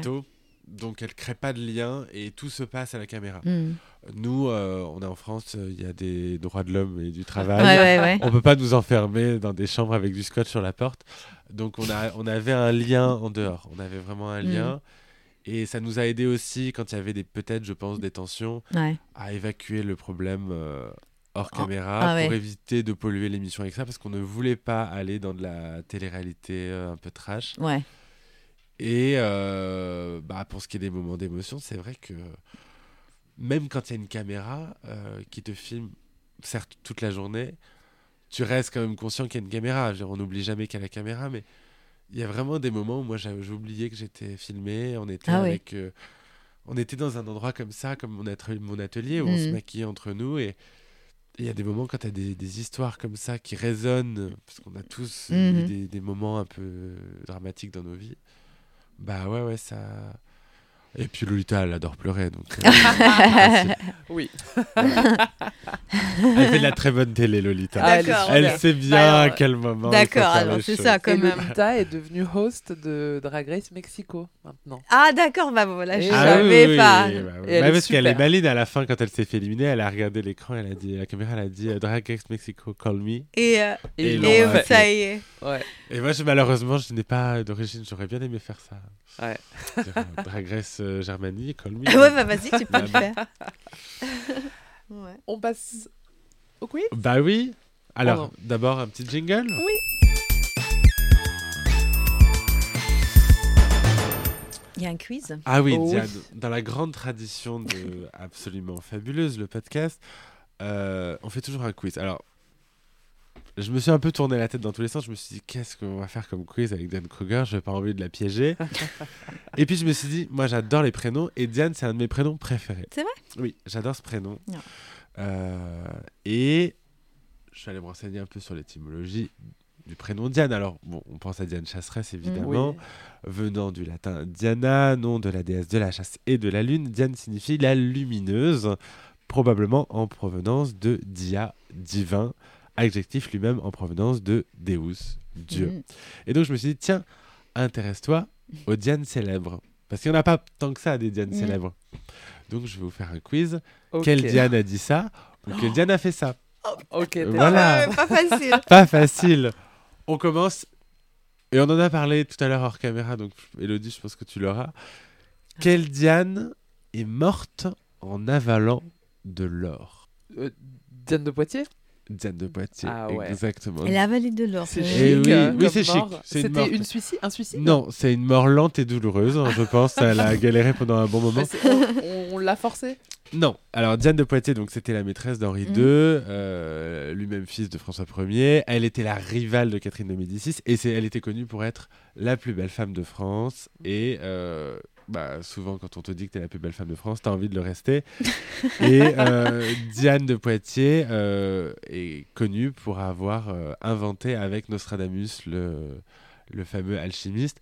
Donc elles créent pas de lien et tout se passe à la caméra. Hmm. Nous, euh, on est en France, euh, il y a des droits de l'homme et du Ouais, travail. ouais, ouais. On peut pas nous enfermer dans des chambres avec du scotch sur la porte. Donc on, a, on avait un lien en dehors. On avait vraiment un Mm. lien. Et ça nous a aidé aussi quand il y avait des peut-être, je pense, des tensions, ouais. à évacuer le problème euh, hors Ah, caméra ah pour ouais. éviter de polluer l'émission avec ça parce qu'on ne voulait pas aller dans de la télé-réalité euh, un peu trash. ouais. Et euh, bah, pour ce qui est des moments d'émotion, c'est vrai que même quand il y a une caméra euh, qui te filme, certes toute la journée, tu restes quand même conscient qu'il y a une caméra. Dire, on n'oublie jamais qu'il y a la caméra, mais il y a vraiment des moments où moi j'oubliais que j'étais filmé. On était Ah oui. avec, euh, on était dans un endroit comme ça, comme mon, atelier, mon atelier où on se Mhm. maquillait entre nous et il y a des moments quand tu as des, des histoires comme ça qui résonnent, parce qu'on a tous eu des, des moments un peu dramatiques dans nos vies. Bah ouais, ouais, ça. Et puis Lolita, elle adore pleurer, donc. euh. Oui. elle fait de la très bonne télé, Lolita. Ah, elle sait bien Bah, à quel moment. D'accord, alors c'est ça quand Et même. Lolita est devenue host de Drag Race Mexico maintenant. Ah d'accord, bah voilà, je Ah savais oui, oui, pas. oui, bah oui. Bah, est parce qu'elle est maline à la fin quand elle s'est fait éliminer, elle a regardé l'écran, elle a dit, la caméra, elle a dit euh, Drag Race Mexico, call me. Et, euh, Et et ça y est. Ouais. Et moi, je- malheureusement, je n'ai pas d'origine, j'aurais bien aimé faire ça. Ouais. Euh, Drag Race euh, Germanie, call me. ouais, bah vas-y, tu peux le faire. ouais. On passe au quiz? Bah oui. Alors, d'abord, un petit jingle Il y a un quiz. Ah oui, Oh oui. Diane, dans la grande tradition de Absolument Fabuleuse, le podcast, euh, on fait toujours un quiz. Alors, je me suis un peu tourné la tête dans tous les sens. Je me suis dit, qu'est-ce qu'on va faire comme quiz avec Diane Kruger? Je n'ai pas envie de la piéger. et puis, je me suis dit, moi, j'adore les prénoms. Et Diane, c'est un de mes prénoms préférés. C'est vrai? Oui, j'adore ce prénom. Euh, et je suis allé me renseigner un peu sur l'étymologie du prénom Diane. Alors, bon, on pense à Diane Chasseresse, évidemment Oui. venant du latin Diana, nom de la déesse de la chasse et de la lune. Diane signifie la lumineuse, probablement en provenance de dia, divin, adjectif lui-même en provenance de Deus, Dieu. Mhm. Et donc je me suis dit, tiens, intéresse-toi aux Dianes célèbres. Parce qu'il n'y en a pas tant que ça des Dianes Mhm. célèbres. Donc je vais vous faire un quiz. Ok. Quelle Diane a dit ça ou quelle Diane a fait ça? Ok, t'es- Voilà. Pas facile. Pas facile. On commence. Et on en a parlé tout à l'heure hors caméra, donc Elodie, je pense que tu l'auras. Quelle Diane est morte en avalant de l'or? Euh, Diane de Poitiers? Diane de Poitiers, Ah ouais. exactement. Elle a avalé de l'or. C'est chic. oui, c'est chic. une C'était une suicide, un suicide Non, c'est une mort lente et douloureuse, hein, je pense. Elle a galéré pendant un bon moment. On, on l'a forcé Non. Alors Diane de Poitiers, donc c'était la maîtresse d'Henri. II, euh, lui-même fils de François Ier. Elle était la rivale de Catherine de Médicis et c'est, elle était connue pour être la plus belle femme de France. Et euh, bah, souvent, quand on te dit que t'es la plus belle femme de France, t'as envie de le rester. et euh, Diane de Poitiers euh, est connue pour avoir euh, inventé avec Nostradamus, le, le fameux alchimiste,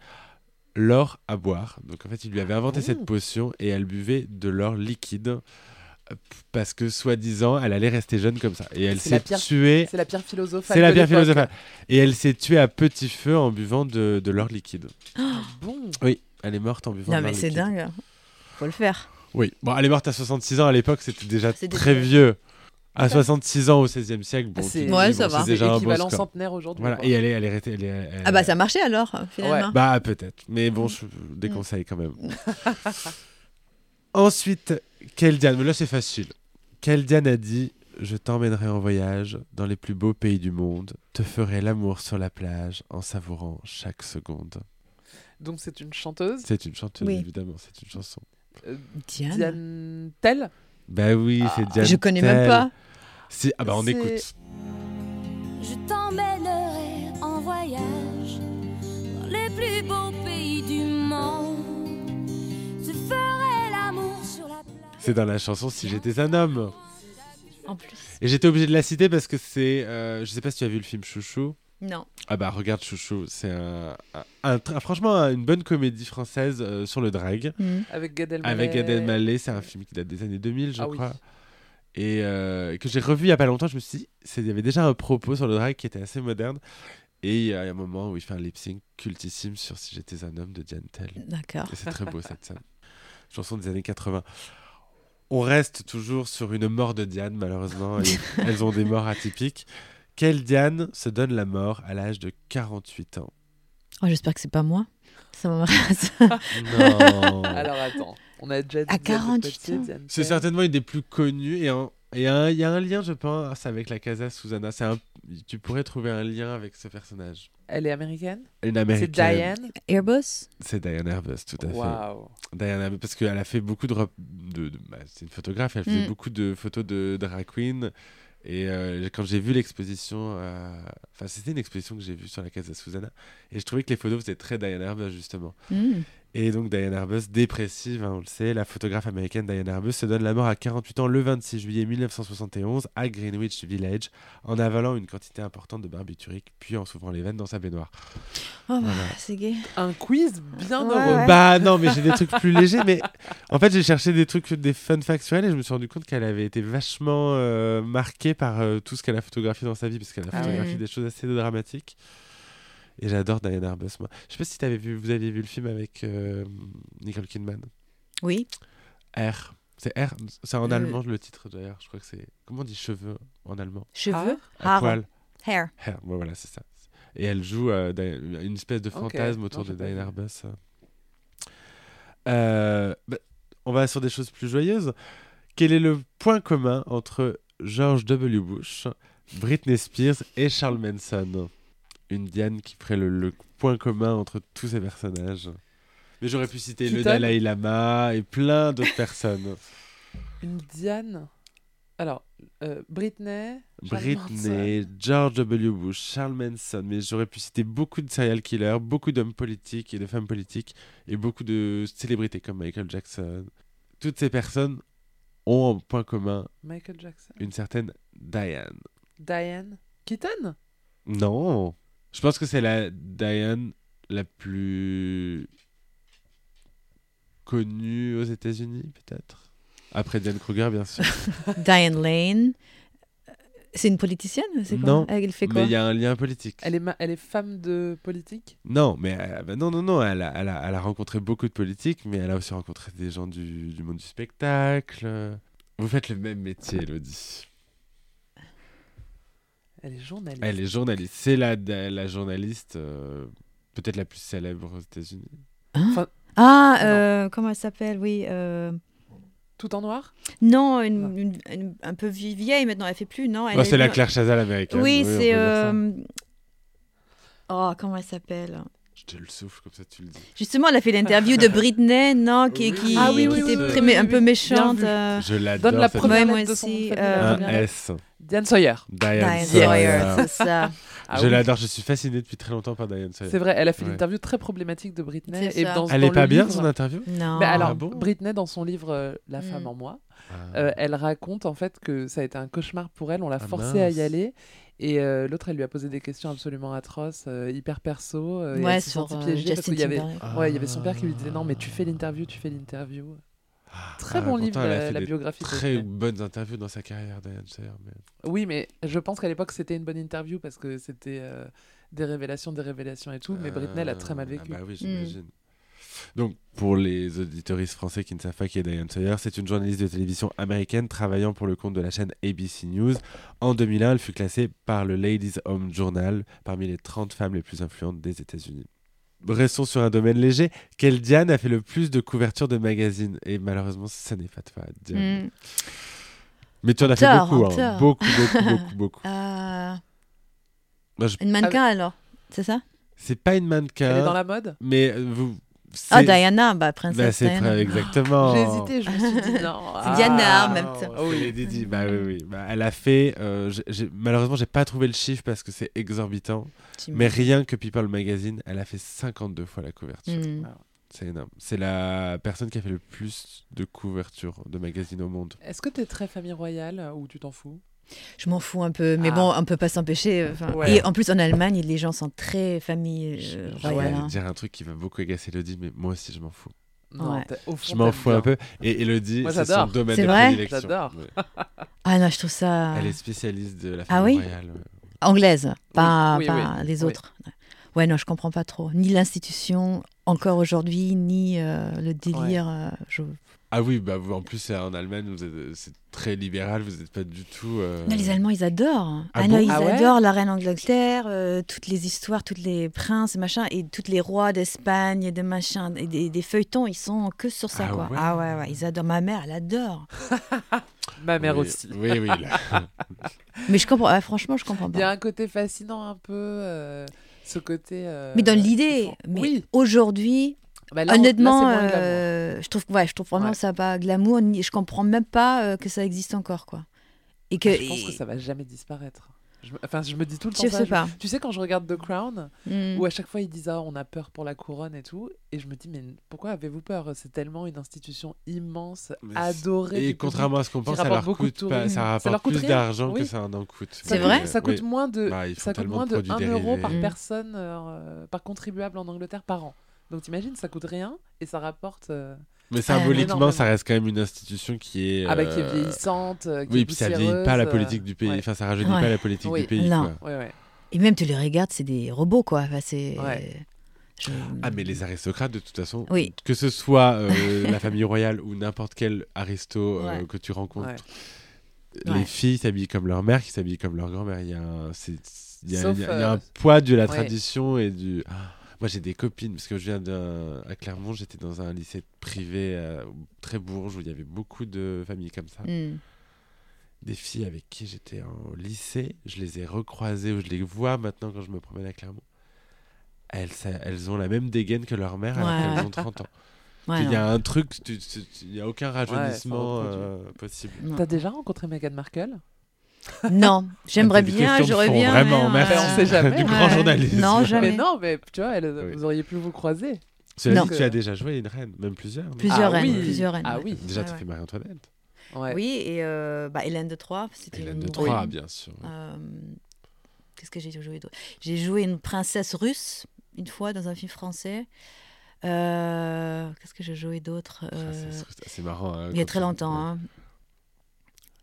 l'or à boire. Donc en fait, il lui avait inventé Oh. cette potion et elle buvait de l'or liquide parce que soi-disant, elle allait rester jeune comme ça. Et elle s'est tuée. C'est la pire philosophe. C'est la pire philosophe. Et elle s'est tuée à petit feu en buvant de, de l'or liquide. Bon? Oui, elle est morte en buvant Non mais c'est dingue. Faut le faire. Oui, bon, elle est morte à 66 ans à l'époque, c'était déjà très vieux. À 66 ans au 16e siècle, bon, Ah, c'est Ouais, ça bon, va. déjà un score. centenaire aujourd'hui. Voilà, et elle est, elle est restée- elle est- elle- Ah bah ça marchait alors finalement. Bah peut-être, mais bon, je déconseille quand même. Ensuite, quelle Diane, mais là c'est facile. Quelle Diane a dit Je t'emmènerai en voyage dans les plus beaux pays du monde, te ferai l'amour sur la plage en savourant chaque seconde. Donc c'est une chanteuse. C'est une chanteuse, Oui. évidemment, c'est une chanson. euh, Diane. Diane Tell. Bah oui, c'est Ah. Diane. Je connais même pas. Si, ah bah on C'est- écoute. Je t'emmènerai en voyage dans les plus beaux pays du monde. Je ferai l'amour sur la plage. C'est dans la chanson Si j'étais un homme. En plus. Et j'étais obligé de la citer parce que c'est. euh, je sais pas si tu as vu le film Chouchou. Non. Ah bah regarde Chouchou, c'est un, un- un tr- franchement un- une bonne comédie française euh, sur le drag. Mhm. Avec Gad Elmaleh. Avec Gad Elmaleh, c'est un film qui date des années 2000 je Ah oui. crois. Et euh, que j'ai revu il y a pas longtemps, je me suis dit, il y avait déjà un propos sur le drag qui était assez moderne. Et il y a un moment où il fait un lip sync cultissime sur Si j'étais un homme de Diane Tell. D'accord. Et c'est très beau cette scène. Chanson des années 80. On reste toujours sur une mort de Diane, malheureusement. et elles ont des morts atypiques. Quelle Diane se donne la mort à l'âge de 48 ans? Oh, J'espère que c'est pas moi. Ça m'embrasse. Non Alors attends, on a déjà dit À Diane de 48 Poitiers, ans. Diane C'est certainement une des plus connues et en- Il y, a un- il y a un lien, je pense, avec la Casa Susanna. C'est un... Tu pourrais trouver un lien avec ce personnage. Elle est américaine? Une C'est américaine. Diane? Airbus? C'est Diane Arbus, tout à fait. Waouh. Diane Arbus, parce qu'elle a fait beaucoup de. de, de- bah, c'est une photographe, elle faisait Mm. beaucoup de photos de drag queen. Et euh, quand j'ai vu l'exposition, euh, enfin c'était une exposition que j'ai vue sur la Casa Susanna, et je trouvais que les photos faisaient très Diane Arbus justement. Hmm. Et donc Diane Arbus, dépressive, hein, on le sait, la photographe américaine Diane Arbus se donne la mort à 48 ans le 26 juillet 1971 à Greenwich Village en avalant une quantité importante de barbiturique, puis en s'ouvrant les veines dans sa baignoire. Oh, bah, Voilà. c'est gay. Un quiz bien Ouais, heureux. ouais. Bah non, mais j'ai des trucs plus légers, mais en fait j'ai cherché des trucs, des fun facts sur elle et je me suis rendu compte qu'elle avait été vachement euh, marquée par euh, tout ce qu'elle a photographié dans sa vie, parce qu'elle a Ah photographié des choses assez dramatiques. Et j'adore Diane Arbus, moi. Je sais pas si avais vu, vous aviez vu le film avec euh, Nicole Kidman. Oui. R. C'est R? C'est en Euh. allemand le titre d'ailleurs. Je crois que c'est. Comment on dit cheveux en allemand? Cheveux? À Haare. poil. Hair. Hair. Voilà, c'est ça. Et elle joue euh, une espèce de fantasme autour Non, de Diane. Arbus. Euh, bah, on va sur des choses plus joyeuses. Quel est le point commun entre George W. Bush, Britney Spears et Charles Manson? Une Diane qui ferait le, le point commun entre tous ces personnages. Mais j'aurais pu citer le Dalai Lama et plein d'autres personnes. Une Diane. Alors, euh, Britney. Britney, George W. Bush, Charles Manson, mais j'aurais pu citer beaucoup de serial killers, beaucoup d'hommes politiques et de femmes politiques, et beaucoup de célébrités comme Michael Jackson. Toutes ces personnes ont en point commun Michael Jackson. une certaine Diane. Diane. Keaton? Non, je pense que c'est la Diane la plus connue aux États-Unis, peut-être. Après Diane Kruger, bien sûr. Diane Lane. C'est une politicienne c'est quoi? Non, Elle fait quoi? Mais il y a un lien politique. elle est, ma- elle est femme de politique? Non, mais euh, bah non, non, non, elle a, elle, a, elle a rencontré beaucoup de politiques, mais elle a aussi rencontré des gens du, du monde du spectacle. Vous faites le même métier, Elodie. Elle est journaliste. Elle est journaliste. C'est la, la journaliste euh, peut-être la plus célèbre aux États-Unis. Ah, euh, comment elle s'appelle? Oui. euh, Tout en noir? Non, une, une- une- un peu vie- vieille maintenant. Elle fait plus, non? Oh, est- c'est la Claire Chazal américaine. Oui, c'est. Oh, comment elle s'appelle? Je te le souffle comme ça, tu le dis. Justement, elle a fait l'interview de Britney, non Qui, Oui, qui, Ah oui, qui oui, était oui, très- oui, un peu méchante. Euh, Je l'adore. Donne la première lettre de son euh, Un. S. Diane Sawyer. Diane, Diane Sawyer. Sawyer, c'est ça. Ah je oui. l'adore, je suis fasciné depuis très longtemps par Diane Sawyer. C'est vrai, elle a fait Ouais. l'interview très problématique de Britney. Et dans, Elle dans est pas bien son interview? Non. Mais alors, Ah bon? Britney, dans son livre euh, La Mm. femme en moi, Ah. euh, elle raconte en fait que ça a été un cauchemar pour elle. On l'a Ah, forcée à y aller. Et euh, l'autre, elle lui a posé des questions absolument atroces, euh, hyper perso. euh, ouais, elle sur euh, piégée parce qu'il y avait, ouais, il y avait son père qui lui disait non, mais tu fais l'interview, tu fais l'interview. Très Ah, bon livre, elle a la, fait la des biographie. de Très bonnes interviews dans sa carrière, Diane mais- Oui, mais je pense qu'à l'époque, c'était une bonne interview parce que c'était euh, des révélations, des révélations et tout. Mais Britney, elle a très mal Ah, vécu. bah oui, Mm. Donc, pour les auditoristes français qui ne savent pas qui est Diane Sawyer, c'est une journaliste de télévision américaine travaillant pour le compte de la chaîne ABC News. En 2001, elle fut classée par le Ladies Home Journal parmi les 30 femmes les plus influentes des États-Unis. Restons sur un domaine léger. Quelle Diane a fait le plus de couvertures de magazines? Et malheureusement, ça n'est pas toi, Diane. Mm. Mais tu en as fait beaucoup, hein. beaucoup, beaucoup, beaucoup, beaucoup. Euh, Moi, je- Une mannequin alors, c'est ça? C'est pas une mannequin, Elle est dans la mode? Mais euh, vous. Ah, Diana, bah, princesse Bah, c'est Diana. très exactement. J'ai hésité, je me suis dit non. C'est Diana en même Ah, temps. oh, oui, Didi. Bah oui, oui. Bah, elle a fait. euh, j'ai- j'ai- malheureusement, j'ai pas trouvé le chiffre parce que c'est exorbitant. Tu Mais rien que People Magazine, elle a fait 52 fois la couverture. Mm. C'est énorme. C'est la personne qui a fait le plus de couvertures de magazines au monde. Est-ce que t'es très famille royale euh, ou tu t'en fous? Je m'en fous un peu, mais Ah. bon, on peut pas s'empêcher. Ouais. Et en plus, en Allemagne, les gens sont très famille Je- euh, je royale. vais hein. dire un truc qui va beaucoup agacer Elodie, mais moi aussi je m'en fous. Non, Ouais. fond, Je m'en fous bien. un peu. Et Elodie, c'est son domaine C'est de vrai? prédilection. J'adore. Ouais. Ah non, je trouve ça Elle est spécialiste de la Ah famille oui? royale. anglaise, pas, oui, pas oui, les oui. autres. Ouais, non, je comprends pas trop. Ni l'institution, encore aujourd'hui, ni euh, le délire. euh, je- Ah oui, bah vous, en plus c'est en Allemagne, vous êtes- c'est très libéral, vous n'êtes pas du tout. euh, Non, les Allemands, ils adorent. Ah Ah, bon non, ils Ah ouais adorent la reine d'Angleterre, euh, toutes les histoires, tous les princes, machin, et tous les rois d'Espagne et de machin, et des, des feuilletons, ils sont que sur ça, Ah quoi. ouais. Ah ouais, ouais, ils adorent. Ma mère, elle adore. Ma mère oui, aussi. Oui, oui. là. Mais je comprends, ah, franchement, je comprends Il y a pas. un côté fascinant un peu, euh, ce côté. euh, Mais dans l'idée, font- mais oui. aujourd'hui, Bah là, on- là, honnêtement, moins euh, je trouve, ouais, je trouve vraiment Ouais. ça pas glamour. ni- Je comprends même pas euh, que ça existe encore, quoi. Et que, Ah, je pense que ça va jamais disparaître. Je me- Enfin, je me dis tout le temps je ça. sais je- pas. Tu sais, quand je regarde The Crown, Hmm. où à chaque fois ils disent ah, on a peur pour la couronne et tout, et je me dis mais pourquoi avez-vous peur? C'est tellement une institution immense, Mais adorée. Et contrairement à ce qu'on pense, ça leur beaucoup de coûte pas, ça leur coûte plus rien. d'argent que ça en coûte. C'est Ça vrai coûte- Ça Oui. coûte moins de, Bah, ça coûte moins de de produits 1 euro par dérivés. Mm. personne, euh, par contribuable en Angleterre par an. Donc t'imagines, ça coûte rien et ça rapporte. euh, Mais Ah, symboliquement, énormément. ça reste quand même une institution qui est. Ah bah qui est euh, vieillissante, euh, qui Oui, est puis ça vieillit pas la politique du pays. ouais. Enfin, ça rajeunit Ouais. pas la politique Oui. du pays. Non. quoi. Ouais, ouais. Et même, tu les regardes, c'est des robots, quoi. Enfin, c'est. Ouais. je- Ah, mais les aristocrates, de toute façon, Oui. que ce soit euh, la famille royale ou n'importe quel aristo euh, Ouais. que tu rencontres, Ouais. les Ouais. filles s'habillent comme leur mère, qui s'habillent comme leur grand-mère. Il y a un, c'est- il y a- Sauf, il y a- il y a un poids de la ouais. tradition et du. Ah, moi, j'ai des copines, parce que je viens d'un. À Clermont, j'étais dans un lycée privé euh, très bourge où il y avait beaucoup de familles comme ça. Hmm. Des filles avec qui j'étais en lycée, je les ai recroisées ou je les vois maintenant quand je me promène à Clermont. Elles, ça- elles ont la même dégaine que leur mère alors Ouais. qu'elles ont 30 ans. Ouais, il y a un truc, il n'y a aucun rajeunissement reproduit. euh, possible. T'as déjà rencontré Meghan Markle? Non, j'aimerais Ah, bien, j'aurais bien. vraiment mais, merci. Ben, on sait jamais. du Ouais. grand journalisme. Non, jamais. Mais non, mais tu vois, elle- Oui. vous auriez pu vous croiser. Cela Non. dit, tu as déjà joué une reine, même plusieurs. Plusieurs Ah reines, oui. plusieurs reines. Ah ouais. oui. Déjà, tu ouais. fais Marie-Antoinette. Ouais. Oui, et euh, bah, Hélène de Troyes, c'était Hélène une- de oui. Troyes, bien sûr. Euh, Qu'est-ce que j'ai joué d'autre? J'ai joué une princesse russe une fois dans un film français. Euh, Qu'est-ce que j'ai joué d'autre? Ah, Euh, c'est- marrant. hein, Il y a très on- longtemps. ouais. hein.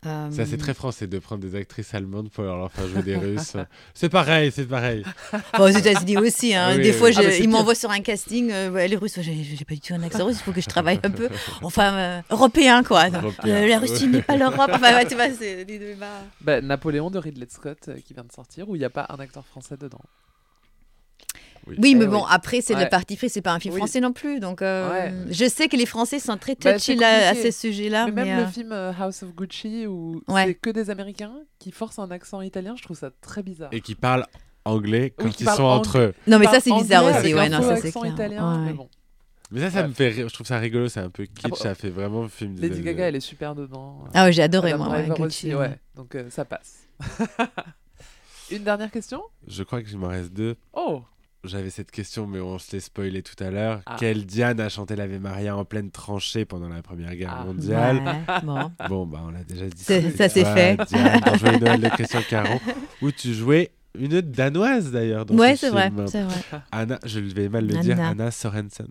Euh, Ça, c'est très français de prendre des actrices allemandes pour leur faire jouer des Russes. C'est pareil, c'est pareil. Bon, aux États-Unis aussi. hein. Oui, Des oui. fois, Ah, je- mais c'est ils m'envoient sur un casting. euh, ouais, les Russes, j'ai j'ai pas du tout un accent russe. Il faut que je travaille un peu. Enfin, euh, européen, quoi. Européen. Euh, la Russie n'est pas l'Europe. Enfin, ouais, tu vois, c'est des débats. Bah, Napoléon de Ridley Scott euh, qui vient de sortir, où il n'y a pas un acteur français dedans. Oui, Eh mais oui. bon, après, c'est Ouais. le parti pris. C'est pas un film Oui. français non plus. Donc, euh, Ouais. je sais que les Français sont très Bah, touchy là, à compliqué. ces sujets-là. mais Mais, même euh, le film euh, House of Gucci, où Ouais. c'est que des Américains qui forcent un accent italien, je trouve ça très bizarre. Et qui parlent anglais quand Oui, qui ils sont entre eux. Non, mais ça, c'est bizarre aussi. avec Ouais, un non, ça, c'est accent clair. italien, mais bon. Mais ça, ça Ouais. me fait rire. Je trouve ça rigolo. C'est un peu kitsch. bon. Ça fait vraiment film. Lady Gaga, elle est super dedans. Ah ouais, j'ai adoré, Adam moi. ouais, aussi, ouais. ouais. Donc euh, ça passe. Une dernière question? Je crois que je m'en reste deux. Oh J'avais cette question, mais on se l'est spoilé tout à l'heure. Ah. Quelle Diane a chanté l'Ave Maria en pleine tranchée pendant la Première Guerre Ah. mondiale Ouais, bon. Bon, bah, on l'a déjà dit. Ça, c'est toi, fait. Diane, dans Joyeux Noël de Christian Caron, où tu jouais une danoise d'ailleurs. Ouais, ce c'est vrai. Anna, je vais mal le dire, Anna. Sorensen.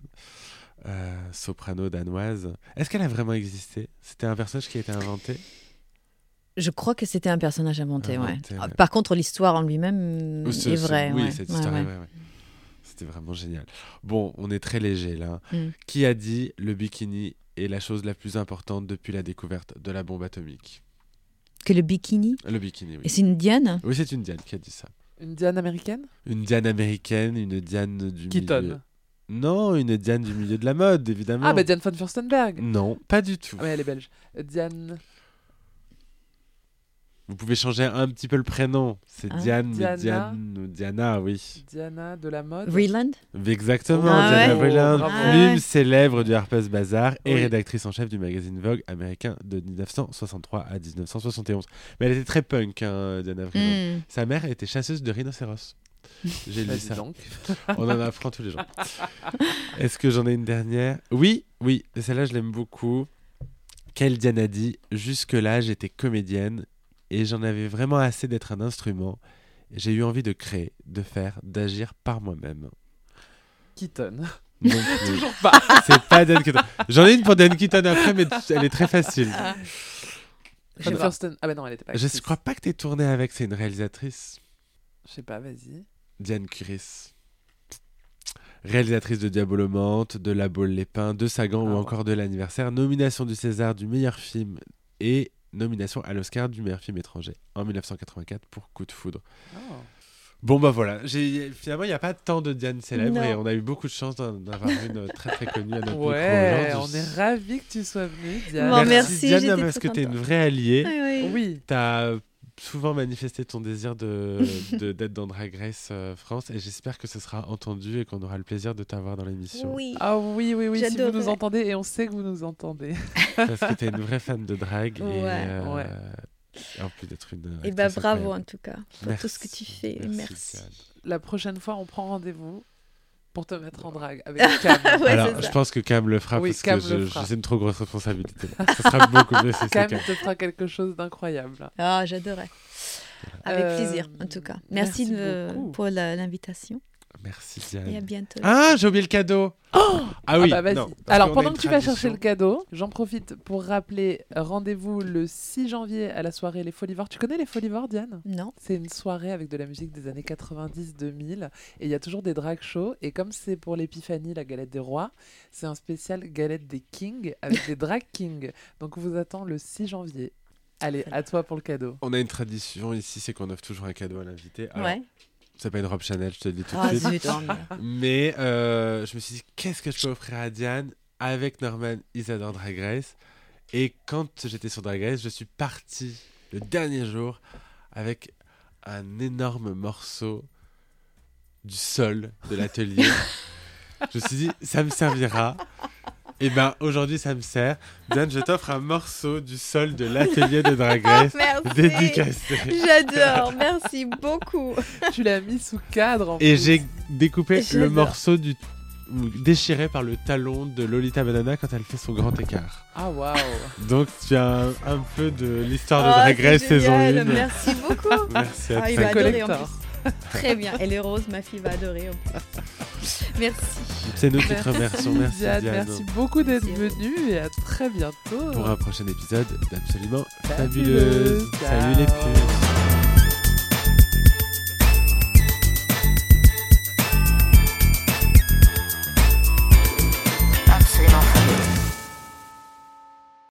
Euh, soprano danoise. Est-ce qu'elle a vraiment existé? C'était un personnage qui a été inventé? Je crois que c'était un personnage inventé, ouais. Inventé, ouais. Par contre, l'histoire en lui-même est vraie. Oui, ouais. cette Ouais, histoire, ouais. ouais, ouais. C'était vraiment génial. Bon, on est très léger là. Mm. Qui a dit le bikini est la chose la plus importante depuis la découverte de la bombe atomique? Que le bikini? Le bikini, Et oui. c'est une Diane? Oui, c'est une Diane qui a dit ça. Une Diane américaine? Une Diane américaine, une Diane du Keaton. milieu. Non, une Diane du milieu de la mode, évidemment. Ah, bah Diane von Furstenberg Non, pas du tout. Ouais, elle est belge. Euh, Diane. Vous pouvez changer un petit peu le prénom. C'est Hein Diane, Diana. Diane Diana, oui. Diana de la mode. Vreeland Exactement, Ah Diana ouais Vreeland, plume Ah ouais. célèbre du Harper's Bazaar et rédactrice en chef du magazine Vogue américain de 1963 à 1971. Mais elle était très punk, hein, Diana Vreeland. Hmm. Sa mère était chasseuse de rhinocéros. J'ai lu ça. donc. On en apprend tous les jours. Est-ce que j'en ai une dernière? Oui, oui, celle-là je l'aime beaucoup. Quelle Diane a dit? Jusque-là, j'étais comédienne et j'en avais vraiment assez d'être un instrument. J'ai eu envie de créer, de faire, d'agir par moi-même. Keaton. Non plus. Toujours pas. C'est pas Dan Keaton. J'en ai une pour Dan Keaton après, mais elle est très facile. Fursten- Ah, bah non, elle était pas. Je actrice. crois pas que t'aies tourné avec, c'est une réalisatrice, Je sais pas, vas-y. Diane Curis. réalisatrice de Diabolomante, de La Baule les Pins, de Sagan Ah ou ouais. encore de l'anniversaire, nomination du César du meilleur film et nomination à l'Oscar du meilleur film étranger en 1984 pour Coup de foudre. Oh. Bon bah voilà, finalement il n'y a pas tant de Diane célèbres Non. et on a eu beaucoup de chance d'en avoir une très très connue à notre Ouais, micro on est ravis que tu sois venue, Diane. Bon, merci, Diane parce que tu es une vraie alliée. Oui, oui. Souvent manifesté ton désir de de- d'être dans Drag Race euh, France et j'espère que ce sera entendu et qu'on aura le plaisir de t'avoir dans l'émission. Oui. ah oui, oui, oui, si vous nous entendez, et on sait que vous nous entendez. Parce que tu es une vraie fan de drag. Ouais. Et, euh, Ouais. et en plus d'être une. Et bah actrice bravo incroyable. en tout cas pour tout ce que tu fais. Merci. La prochaine fois, on prend rendez-vous pour te mettre en drague avec Cam. Ouais, Alors, je ça. pense que Cam le fera Oui, parce Cam que j'ai une trop grosse responsabilité. Ce sera beaucoup mieux si c'est Cam Cam. te fera quelque chose d'incroyable. Ah, j'adorais. Avec Euh, plaisir, en tout cas. Merci, merci de- beaucoup. pour la- l'invitation Merci et à Diane. bientôt. Ah, j'ai oublié le cadeau. ah oui. Ah bah vas-y. non, Alors pendant que tu vas chercher le cadeau, j'en profite pour rappeler rendez-vous le 6 janvier à la soirée Les Folivores. Tu connais les Folivores, Diane? Non C'est une soirée avec de la musique des années 90-2000 et il y a toujours des drag shows. Et comme c'est pour l'épiphanie, la galette des rois, c'est un spécial galette des kings avec des drag kings. Donc on vous attend le 6 janvier. Allez, à toi pour le cadeau. On a une tradition ici, c'est qu'on offre toujours un cadeau à l'invité. Alors, Ouais. C'est pas une robe Chanel, je te le dis tout de Ah, suite. merde. Mais euh, je me suis dit, qu'est-ce que je peux offrir à Diane avec Norman Isadore Drag Race? Et quand j'étais sur Drag Race, je suis parti le dernier jour avec un énorme morceau du sol de l'atelier. je me suis dit, ça me servira. Et ben aujourd'hui, ça me sert. Diane, je t'offre un morceau du sol de l'atelier de Drag Race Merci. dédicacé. J'adore. Merci beaucoup. tu l'as mis sous cadre. en Et j'ai découpé le morceau du déchiré par le talon de Lolita Banana quand elle fait son grand écart. Ah waouh Donc tu as un, un peu de l'histoire de Oh, Drag Race saison génial. 1. Merci beaucoup. Merci à Ah, il toi. Très bien. Elle est rose, ma fille va adorer. en plus. Merci. C'est nous qui te remercions. Merci Diane, Diane. merci beaucoup d'être venue et à très bientôt. Pour un prochain épisode d'absolument Fabuleuse. Salut les puces.